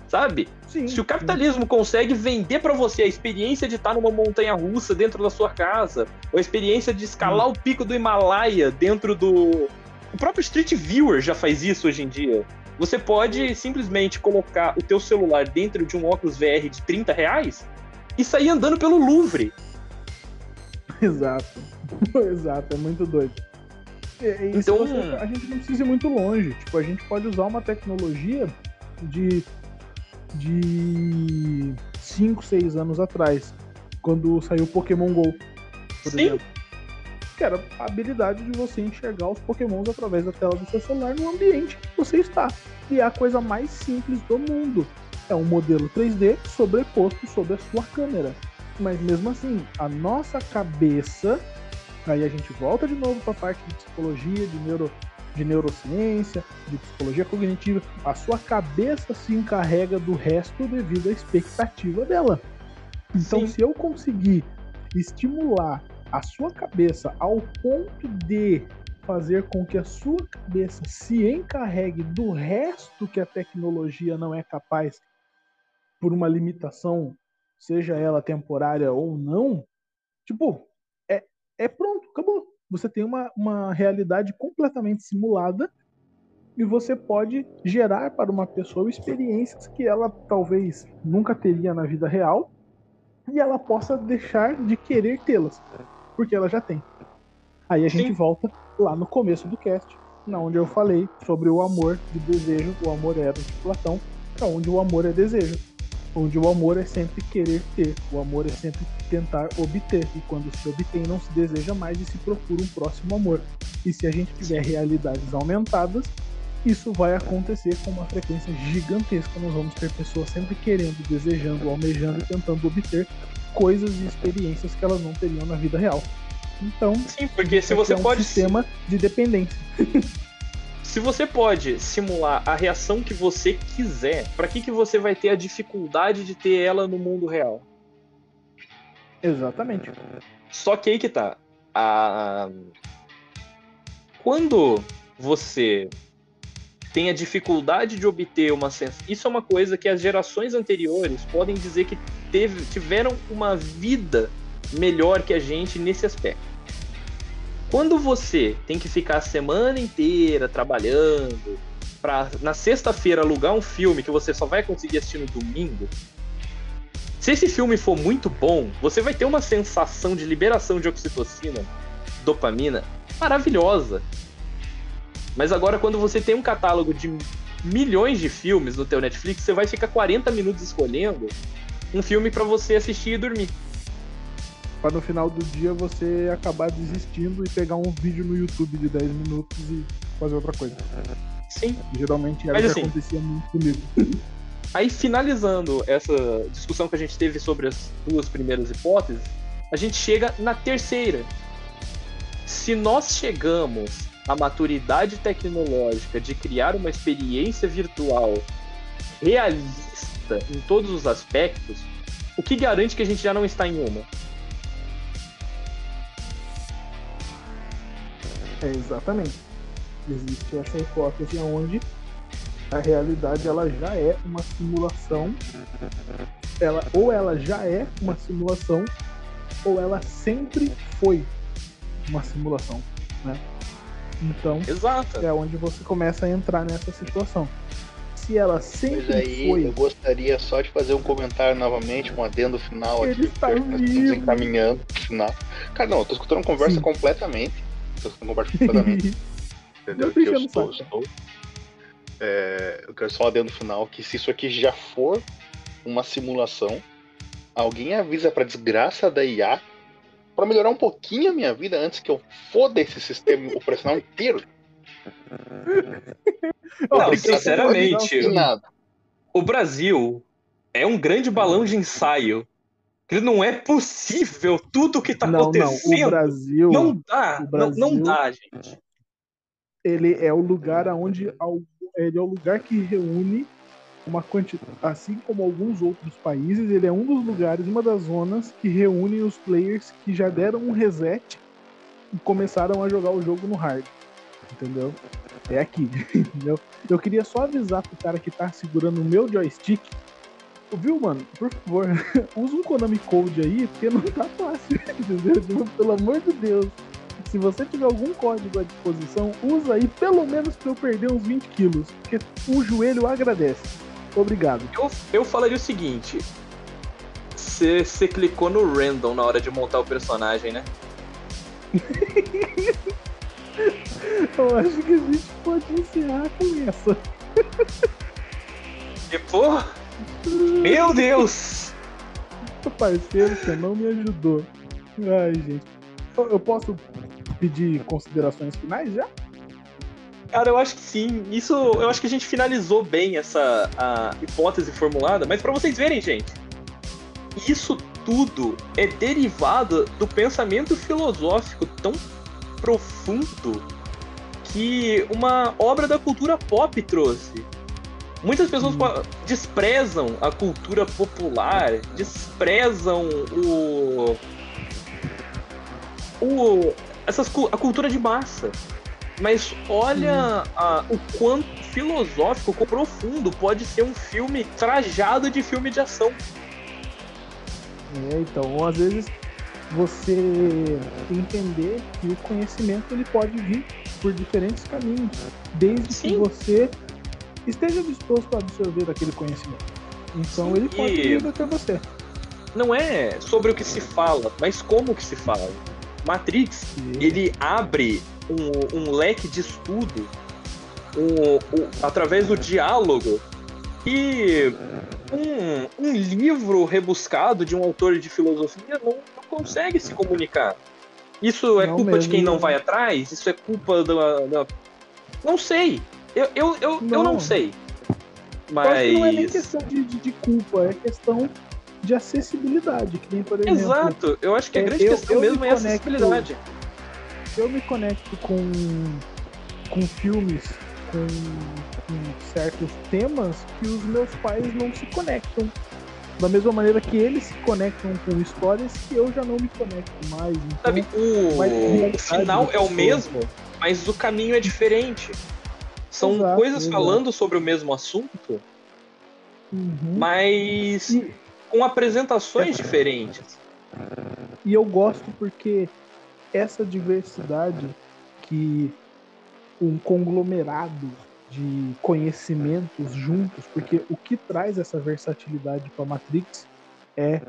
sabe? Sim. Se o capitalismo consegue vender pra você a experiência de estar numa montanha russa dentro da sua casa, ou a experiência de escalar o pico do Himalaia dentro do. O próprio Street Viewer já faz isso hoje em dia. Você pode simplesmente colocar o teu celular dentro de um óculos VR de 30 reais e sair andando pelo Louvre. <laughs> Exato. <laughs> Exato, é muito doido. Se Então- você- a gente não precisa ir muito longe. Tipo, a gente pode usar uma tecnologia de de 5, 6 anos atrás, quando saiu o Pokémon GO, por Sim. exemplo. Que era a habilidade de você enxergar os Pokémons através da tela do seu celular no ambiente que você está. E é a coisa mais simples do mundo. É um modelo 3D sobreposto sobre a sua câmera. Mas mesmo assim, a nossa cabeça, aí a gente volta de novo para a parte de psicologia, de, neuro, de neurociência, de psicologia cognitiva, a sua cabeça se encarrega do resto devido à expectativa dela. Então, Sim. se eu conseguir estimular a sua cabeça ao ponto de fazer com que a sua cabeça se encarregue do resto que a tecnologia não é capaz por uma limitação, seja ela temporária ou não, tipo, é, pronto, acabou. Você tem uma, uma realidade completamente simulada e você pode gerar para uma pessoa experiências que ela talvez nunca teria na vida real e ela possa deixar de querer tê-las, porque ela já tem. Aí a gente Sim. volta lá no começo do cast, na onde eu falei sobre o amor de desejo, o amor era de Platão, onde o amor é desejo, onde o amor é sempre querer ter, o amor é sempre tentar obter, e quando se obtém não se deseja mais e se procura um próximo amor. E se a gente tiver realidades aumentadas, isso vai acontecer com uma frequência gigantesca. Nós vamos ter pessoas sempre querendo, desejando, almejando e tentando obter coisas e experiências que elas não teriam na vida real. Então, sim, porque se você é um pode sistema de dependência. <laughs> se você pode simular a reação que você quiser, para que que você vai ter a dificuldade de ter ela no mundo real? Exatamente. Só que aí que tá. A... Quando você tem a dificuldade de obter uma sensação. Isso é uma coisa que as gerações anteriores podem dizer que teve, tiveram uma vida melhor que a gente nesse aspecto. Quando você tem que ficar a semana inteira trabalhando para na sexta-feira alugar um filme que você só vai conseguir assistir no domingo, se esse filme for muito bom, você vai ter uma sensação de liberação de oxitocina, dopamina maravilhosa. Mas agora, quando você tem um catálogo de milhões de filmes no teu Netflix, você vai ficar 40 minutos escolhendo um filme para você assistir e dormir. Para no final do dia você acabar desistindo e pegar um vídeo no YouTube de 10 minutos e fazer outra coisa. Sim. Geralmente era o que assim, acontecia muito comigo. <laughs> Aí, finalizando essa discussão que a gente teve sobre as duas primeiras hipóteses, a gente chega na terceira. Se nós chegamos a maturidade tecnológica de criar uma experiência virtual realista em todos os aspectos, o que garante que a gente já não está em uma? É, exatamente. Existe essa hipótese onde a realidade ela já é uma simulação, ela ou ela já é uma simulação ou ela sempre foi uma simulação, né? Então, Exato. é onde você começa a entrar nessa situação. Se ela sempre Mas aí, foi. Eu gostaria só de fazer um comentário novamente, um adendo final Ele aqui. Está vivo. encaminhando pro final. Cara, não, eu tô escutando conversa Sim. completamente. Tô escutando conversa completamente. <laughs> entendeu? Que eu estou, estou. É, eu quero só adendo final que se isso aqui já for uma simulação, alguém avisa pra desgraça da IA para melhorar um pouquinho a minha vida antes que eu foda esse sistema operacional inteiro. <laughs> Não, sinceramente, o Brasil é um grande balão de ensaio. Não é possível tudo que tá não, acontecendo. Não, o Brasil. Não dá, Brasil, não, não dá, gente. Ele é o lugar onde ele é o lugar que reúne uma quantidade, assim como alguns outros países, ele é um dos lugares, uma das zonas que reúne os players que já deram um reset e começaram a jogar o jogo no hard. Entendeu? É aqui, <laughs> entendeu? Eu queria só avisar pro cara que tá segurando o meu joystick. Viu, mano? Por favor, <laughs> usa um Konami Code aí, porque não tá fácil, <laughs> entendeu? Pelo amor de Deus. Se você tiver algum código à disposição, usa aí pelo menos pra eu perder uns 20 quilos. Porque o joelho agradece. Obrigado. Eu, eu falaria o seguinte: você clicou no random na hora de montar o personagem, né? <laughs> eu acho que a gente pode encerrar com essa. E pô, meu Deus! Parceiro, você não me ajudou. Ai, gente. Eu posso pedir considerações finais já? Cara, eu acho que sim. Isso, eu acho que a gente finalizou bem essa hipótese formulada, mas para vocês verem, gente, isso tudo é derivado do pensamento filosófico tão profundo que uma obra da cultura pop trouxe. Muitas pessoas desprezam a cultura popular, desprezam o, o essas, a cultura de massa. Mas olha a, o quanto filosófico, quão profundo pode ser um filme trajado de filme de ação. É, então, às vezes você entender que o conhecimento ele pode vir por diferentes caminhos, desde Sim. que você esteja disposto a absorver aquele conhecimento. Então Sim, ele pode vir até você. Não é sobre o que se fala, mas como que se fala. Matrix E- ele abre um, um leque de estudo um- um- através do diálogo e um, livro rebuscado de um autor de filosofia não, não consegue se comunicar. Isso é Não culpa de mesmo. quem não vai atrás? Isso é culpa da. da- Não sei. Eu, eu, eu, eu não Não. sei. Eu acho que não é nem Mas. questão de, de, de culpa, é questão de acessibilidade, que nem por exemplo. Exato. Eu acho que a É, grande eu- questão eu me mesmo é a acessibilidade. eu me conecto com, com filmes, com, com certos temas que os meus pais não se conectam. Da mesma maneira que eles se conectam com histórias que eu já não me conecto mais. Então, Sabe, o, o final é o mesmo, mas o caminho é diferente. São Exato, coisas exato. falando sobre o mesmo assunto, uhum. mas E- com apresentações diferentes. E eu gosto porque essa diversidade que um conglomerado de conhecimentos juntos, porque o que traz essa versatilidade para Matrix é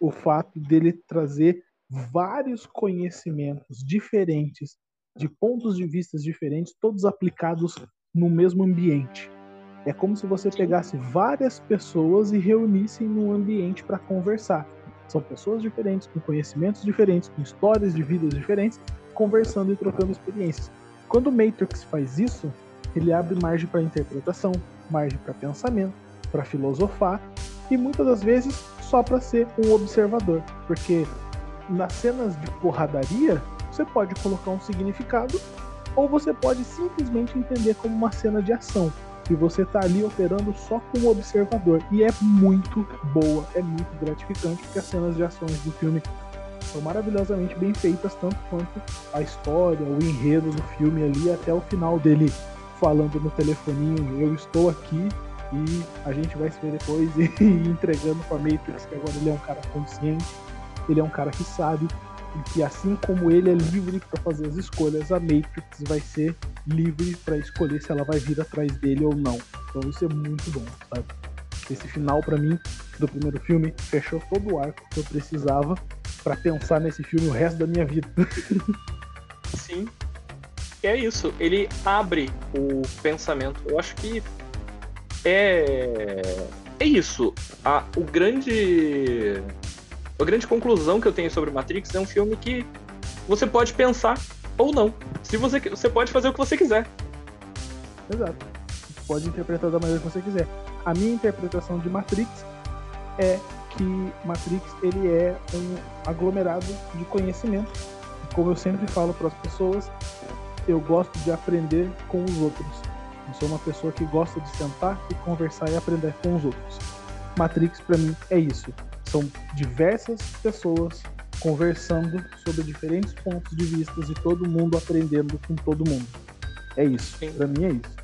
o fato dele trazer vários conhecimentos diferentes, de pontos de vista diferentes, todos aplicados no mesmo ambiente. É como se você pegasse várias pessoas e reunisse num ambiente para conversar. São pessoas diferentes, com conhecimentos diferentes, com histórias de vidas diferentes, conversando e trocando experiências. Quando o Matrix faz isso, ele abre margem para interpretação, margem para pensamento, para filosofar e muitas das vezes só para ser um observador, porque nas cenas de porradaria você pode colocar um significado ou você pode simplesmente entender como uma cena de ação e você tá ali operando só como observador. E é muito boa, é muito gratificante porque as cenas de ações do filme são maravilhosamente bem feitas tanto quanto a história, o enredo do filme ali até o final dele falando no telefoninho, eu estou aqui e a gente vai se ver depois <laughs> e entregando pra Matrix que agora ele é um cara consciente, ele é um cara que sabe e que assim como ele é livre para fazer as escolhas, a Matrix vai ser livre para escolher se ela vai vir atrás dele ou não. Então isso é muito bom, sabe? Esse final pra mim do primeiro filme fechou todo o arco que eu precisava para pensar nesse filme o resto da minha vida. <laughs> Sim. É isso. Ele abre o pensamento. Eu acho que é. É isso. A, o grande. A grande conclusão que eu tenho sobre Matrix é um filme que você pode pensar ou não. Se você, você pode fazer o que você quiser. Exato. Pode interpretar da maneira que você quiser. A minha interpretação de Matrix é que Matrix ele é um aglomerado de conhecimento. Como eu sempre falo para as pessoas, eu gosto de aprender com os outros. Eu sou uma pessoa que gosta de sentar e conversar e aprender com os outros. Matrix para mim é isso. São diversas pessoas conversando sobre diferentes pontos de vista e todo mundo aprendendo com todo mundo. É isso. Para mim é isso.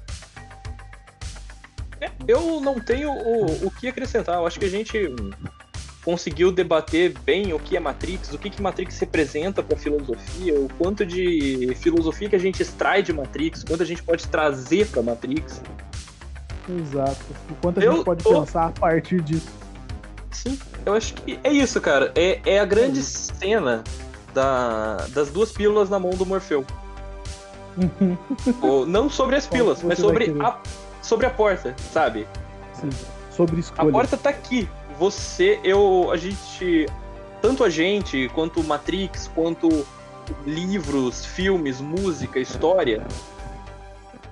É, Eu não tenho o, o que acrescentar. Eu acho que a gente conseguiu debater bem o que é Matrix, o que, que Matrix representa para a filosofia, o quanto de filosofia que a gente extrai de Matrix, o quanto a gente pode trazer para Matrix. Exato. O quanto a Eu gente pode tô- pensar a partir disso. Sim, eu acho que é isso, cara. É, é a grande cena da- das duas pílulas na mão do Morfeu. <laughs> Ou, não sobre as pílulas, mas sobre a, sobre a porta, sabe? Sim. Sobre A escolha. porta tá aqui. Você, eu, a gente, tanto a gente, quanto Matrix, quanto livros, filmes, música, história,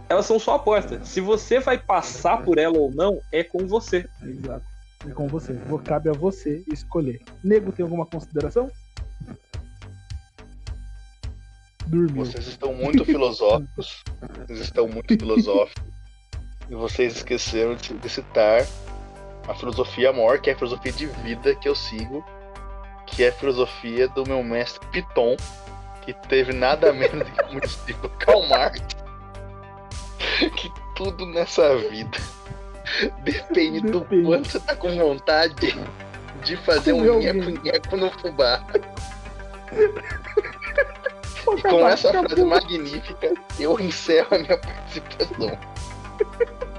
elas são só a porta. Se você vai passar por ela ou não, é com você. Exato. É com você. Cabe a você escolher. Nego, tem alguma consideração? Dormiu. Vocês estão muito filosóficos. <laughs> Vocês estão muito filosóficos. E vocês esqueceram de, citar a filosofia maior, que é a filosofia de vida que eu sigo, que é a filosofia do meu mestre Piton, que teve nada menos do que como disse o Karl Marx, <laughs> que tudo nessa vida depende do Depende. quanto você tá com vontade de fazer Comer um nheco-nheco no fubá. Pô, E com essa frase magnífica, eu encerro a minha participação.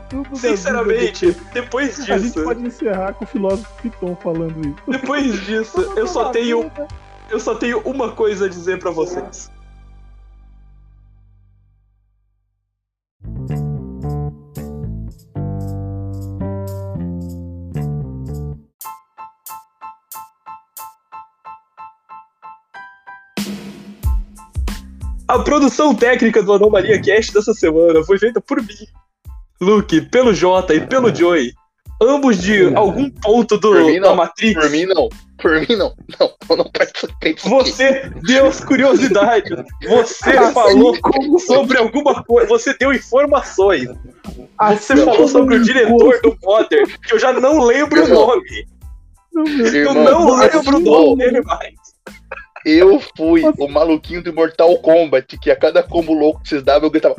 tudo Sinceramente, depois vida. A gente disso, pode encerrar com o filósofo Piton falando isso. depois disso, eu só tenho, eu só tenho uma coisa a dizer pra vocês. A produção técnica do Anomalia Cast dessa semana foi feita por mim, Luke, pelo Jota e pelo Joey. Ambos de algum ponto do, Por mim, da não. Matrix. Por mim, não. Por mim, não. Não, eu não participei disso. Você deu as curiosidades. Você Assim falou como- sobre alguma coisa. Você deu informações. Você Assim falou sobre o diretor do Mother, que eu já não lembro o nome. Não, Eu Irmão, não lembro o nome dele mais. Eu fui o maluquinho do Mortal Kombat, que a cada combo louco que vocês davam, eu gritava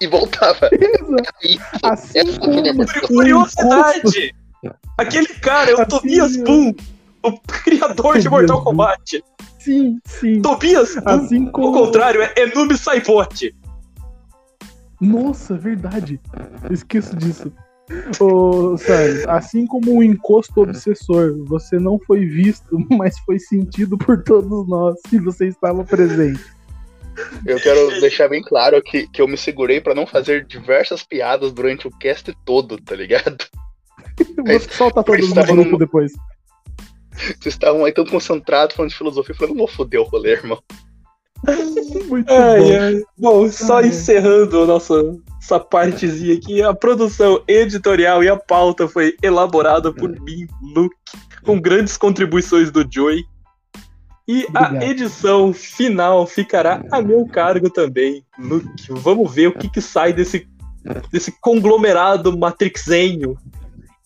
e voltava. <laughs> Isso, Assim essa. Curiosidade. Aquele cara é o Assim, Tobias. Boom, o criador de Tobias Mortal. Kombat. Sim, sim. Tobias Boom, Assim ao como. contrário, é, é Noob Saibot. Nossa, verdade. Eu esqueço disso. Ô, Salles, assim como o encosto obsessor, você não foi visto, <laughs> mas foi sentido por todos nós e você estava presente. Eu quero deixar bem claro que, que eu me segurei pra não fazer diversas piadas durante o cast todo, tá ligado? <laughs> Você solta todos no Freestyle grupo no- depois. Vocês estavam aí tão concentrados falando de filosofia, eu falei, não vou foder o rolê, irmão. <laughs> Muito Ai, bom. ai. Bom, só Ai, encerrando a nossa essa partezinha aqui, a produção editorial e a pauta foi elaborada por mim, Luke, com grandes contribuições do Joey. E Obrigado. a edição final ficará a meu cargo também, Luke. Vamos ver o que, que sai desse, desse conglomerado matrixenho,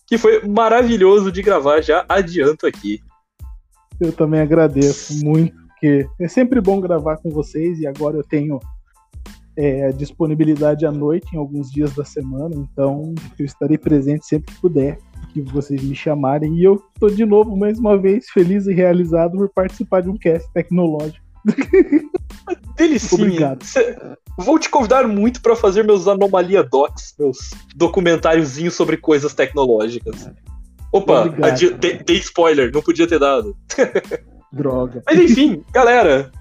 que foi maravilhoso de gravar, já adianto aqui. Eu também agradeço muito, porque é sempre bom gravar com vocês e agora eu tenho é, a disponibilidade à noite em alguns dias da semana, então eu estarei presente sempre que puder, que vocês me chamarem. E eu estou de novo, mais uma vez, feliz e realizado por participar de um cast tecnológico. <laughs> Delicinha. Obrigado. Cê- Vou te convidar muito para fazer meus Anomalia Docs, meus documentáriozinhos sobre coisas tecnológicas. Opa, dei spoiler, não podia ter dado. <laughs> Droga. Mas enfim, galera,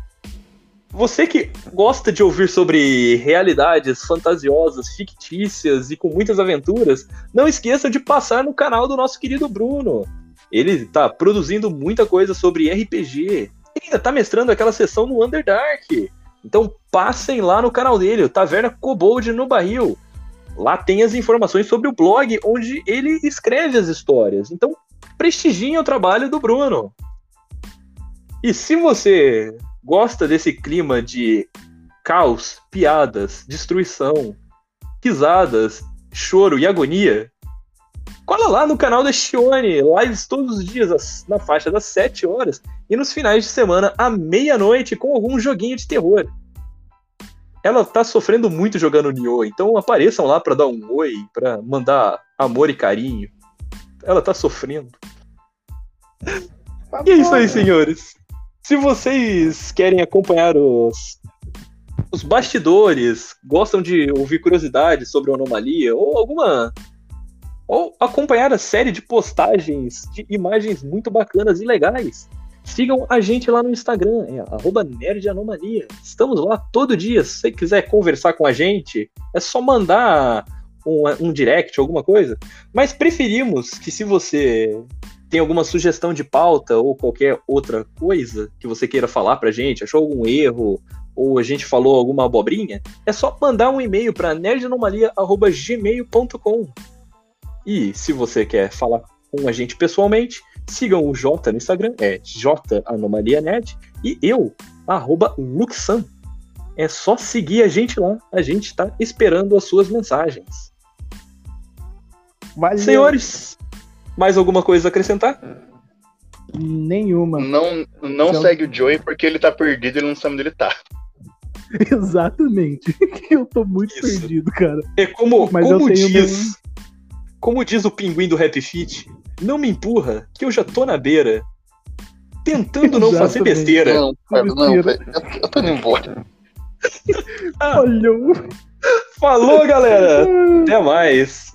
você que gosta de ouvir sobre realidades fantasiosas, fictícias e com muitas aventuras, não esqueça de passar no canal do nosso querido Bruno. Ele tá produzindo muita coisa sobre RPG. Ele ainda tá mestrando aquela sessão no Underdark. Então passem lá no canal dele, o Taverna Kobold no Barril. Lá tem as informações sobre o blog onde ele escreve as histórias. Então prestigiem o trabalho do Bruno. E se você gosta desse clima de caos, piadas, destruição, risadas, choro e agonia, cola lá no canal da Shione, lives todos os dias na faixa das 7 horas e nos finais de semana à meia-noite com algum joguinho de terror. Ela tá sofrendo muito jogando Nioh, então apareçam lá pra dar um oi, pra mandar amor e carinho. Ela tá sofrendo. E é isso aí, senhores. Se vocês querem acompanhar os, os bastidores, gostam de ouvir curiosidades sobre a anomalia, ou alguma. Ou acompanhar a série de postagens de imagens muito bacanas e legais, sigam a gente lá no Instagram, é nerdanomalia. Estamos lá todo dia. Se você quiser conversar com a gente, é só mandar um, um direct, alguma coisa. Mas preferimos que se você tem alguma sugestão de pauta ou qualquer outra coisa que você queira falar pra gente, achou algum erro ou a gente falou alguma abobrinha, é só mandar um e-mail para nerdanomalia@gmail.com. E se você quer falar com a gente pessoalmente, sigam o Jota no Instagram, é JAnomaliaNerd, e eu, arroba Luxan. É só seguir a gente lá, a gente tá esperando as suas mensagens. Valeu. Senhores, mais alguma coisa a acrescentar? Nenhuma. Não, não Então- segue o Joey porque ele tá perdido e ele não sabe onde ele tá. <laughs> Exatamente. Eu tô muito Isso. perdido, cara. É como, Mas como eu tenho diz. Como diz o pinguim do Rap Fit, não me empurra, que eu já tô na beira. Tentando não fazer besteira. Não, cara, não. Eu, tô indo embora. Ah, Olha, o- falou, galera! <laughs> Até mais.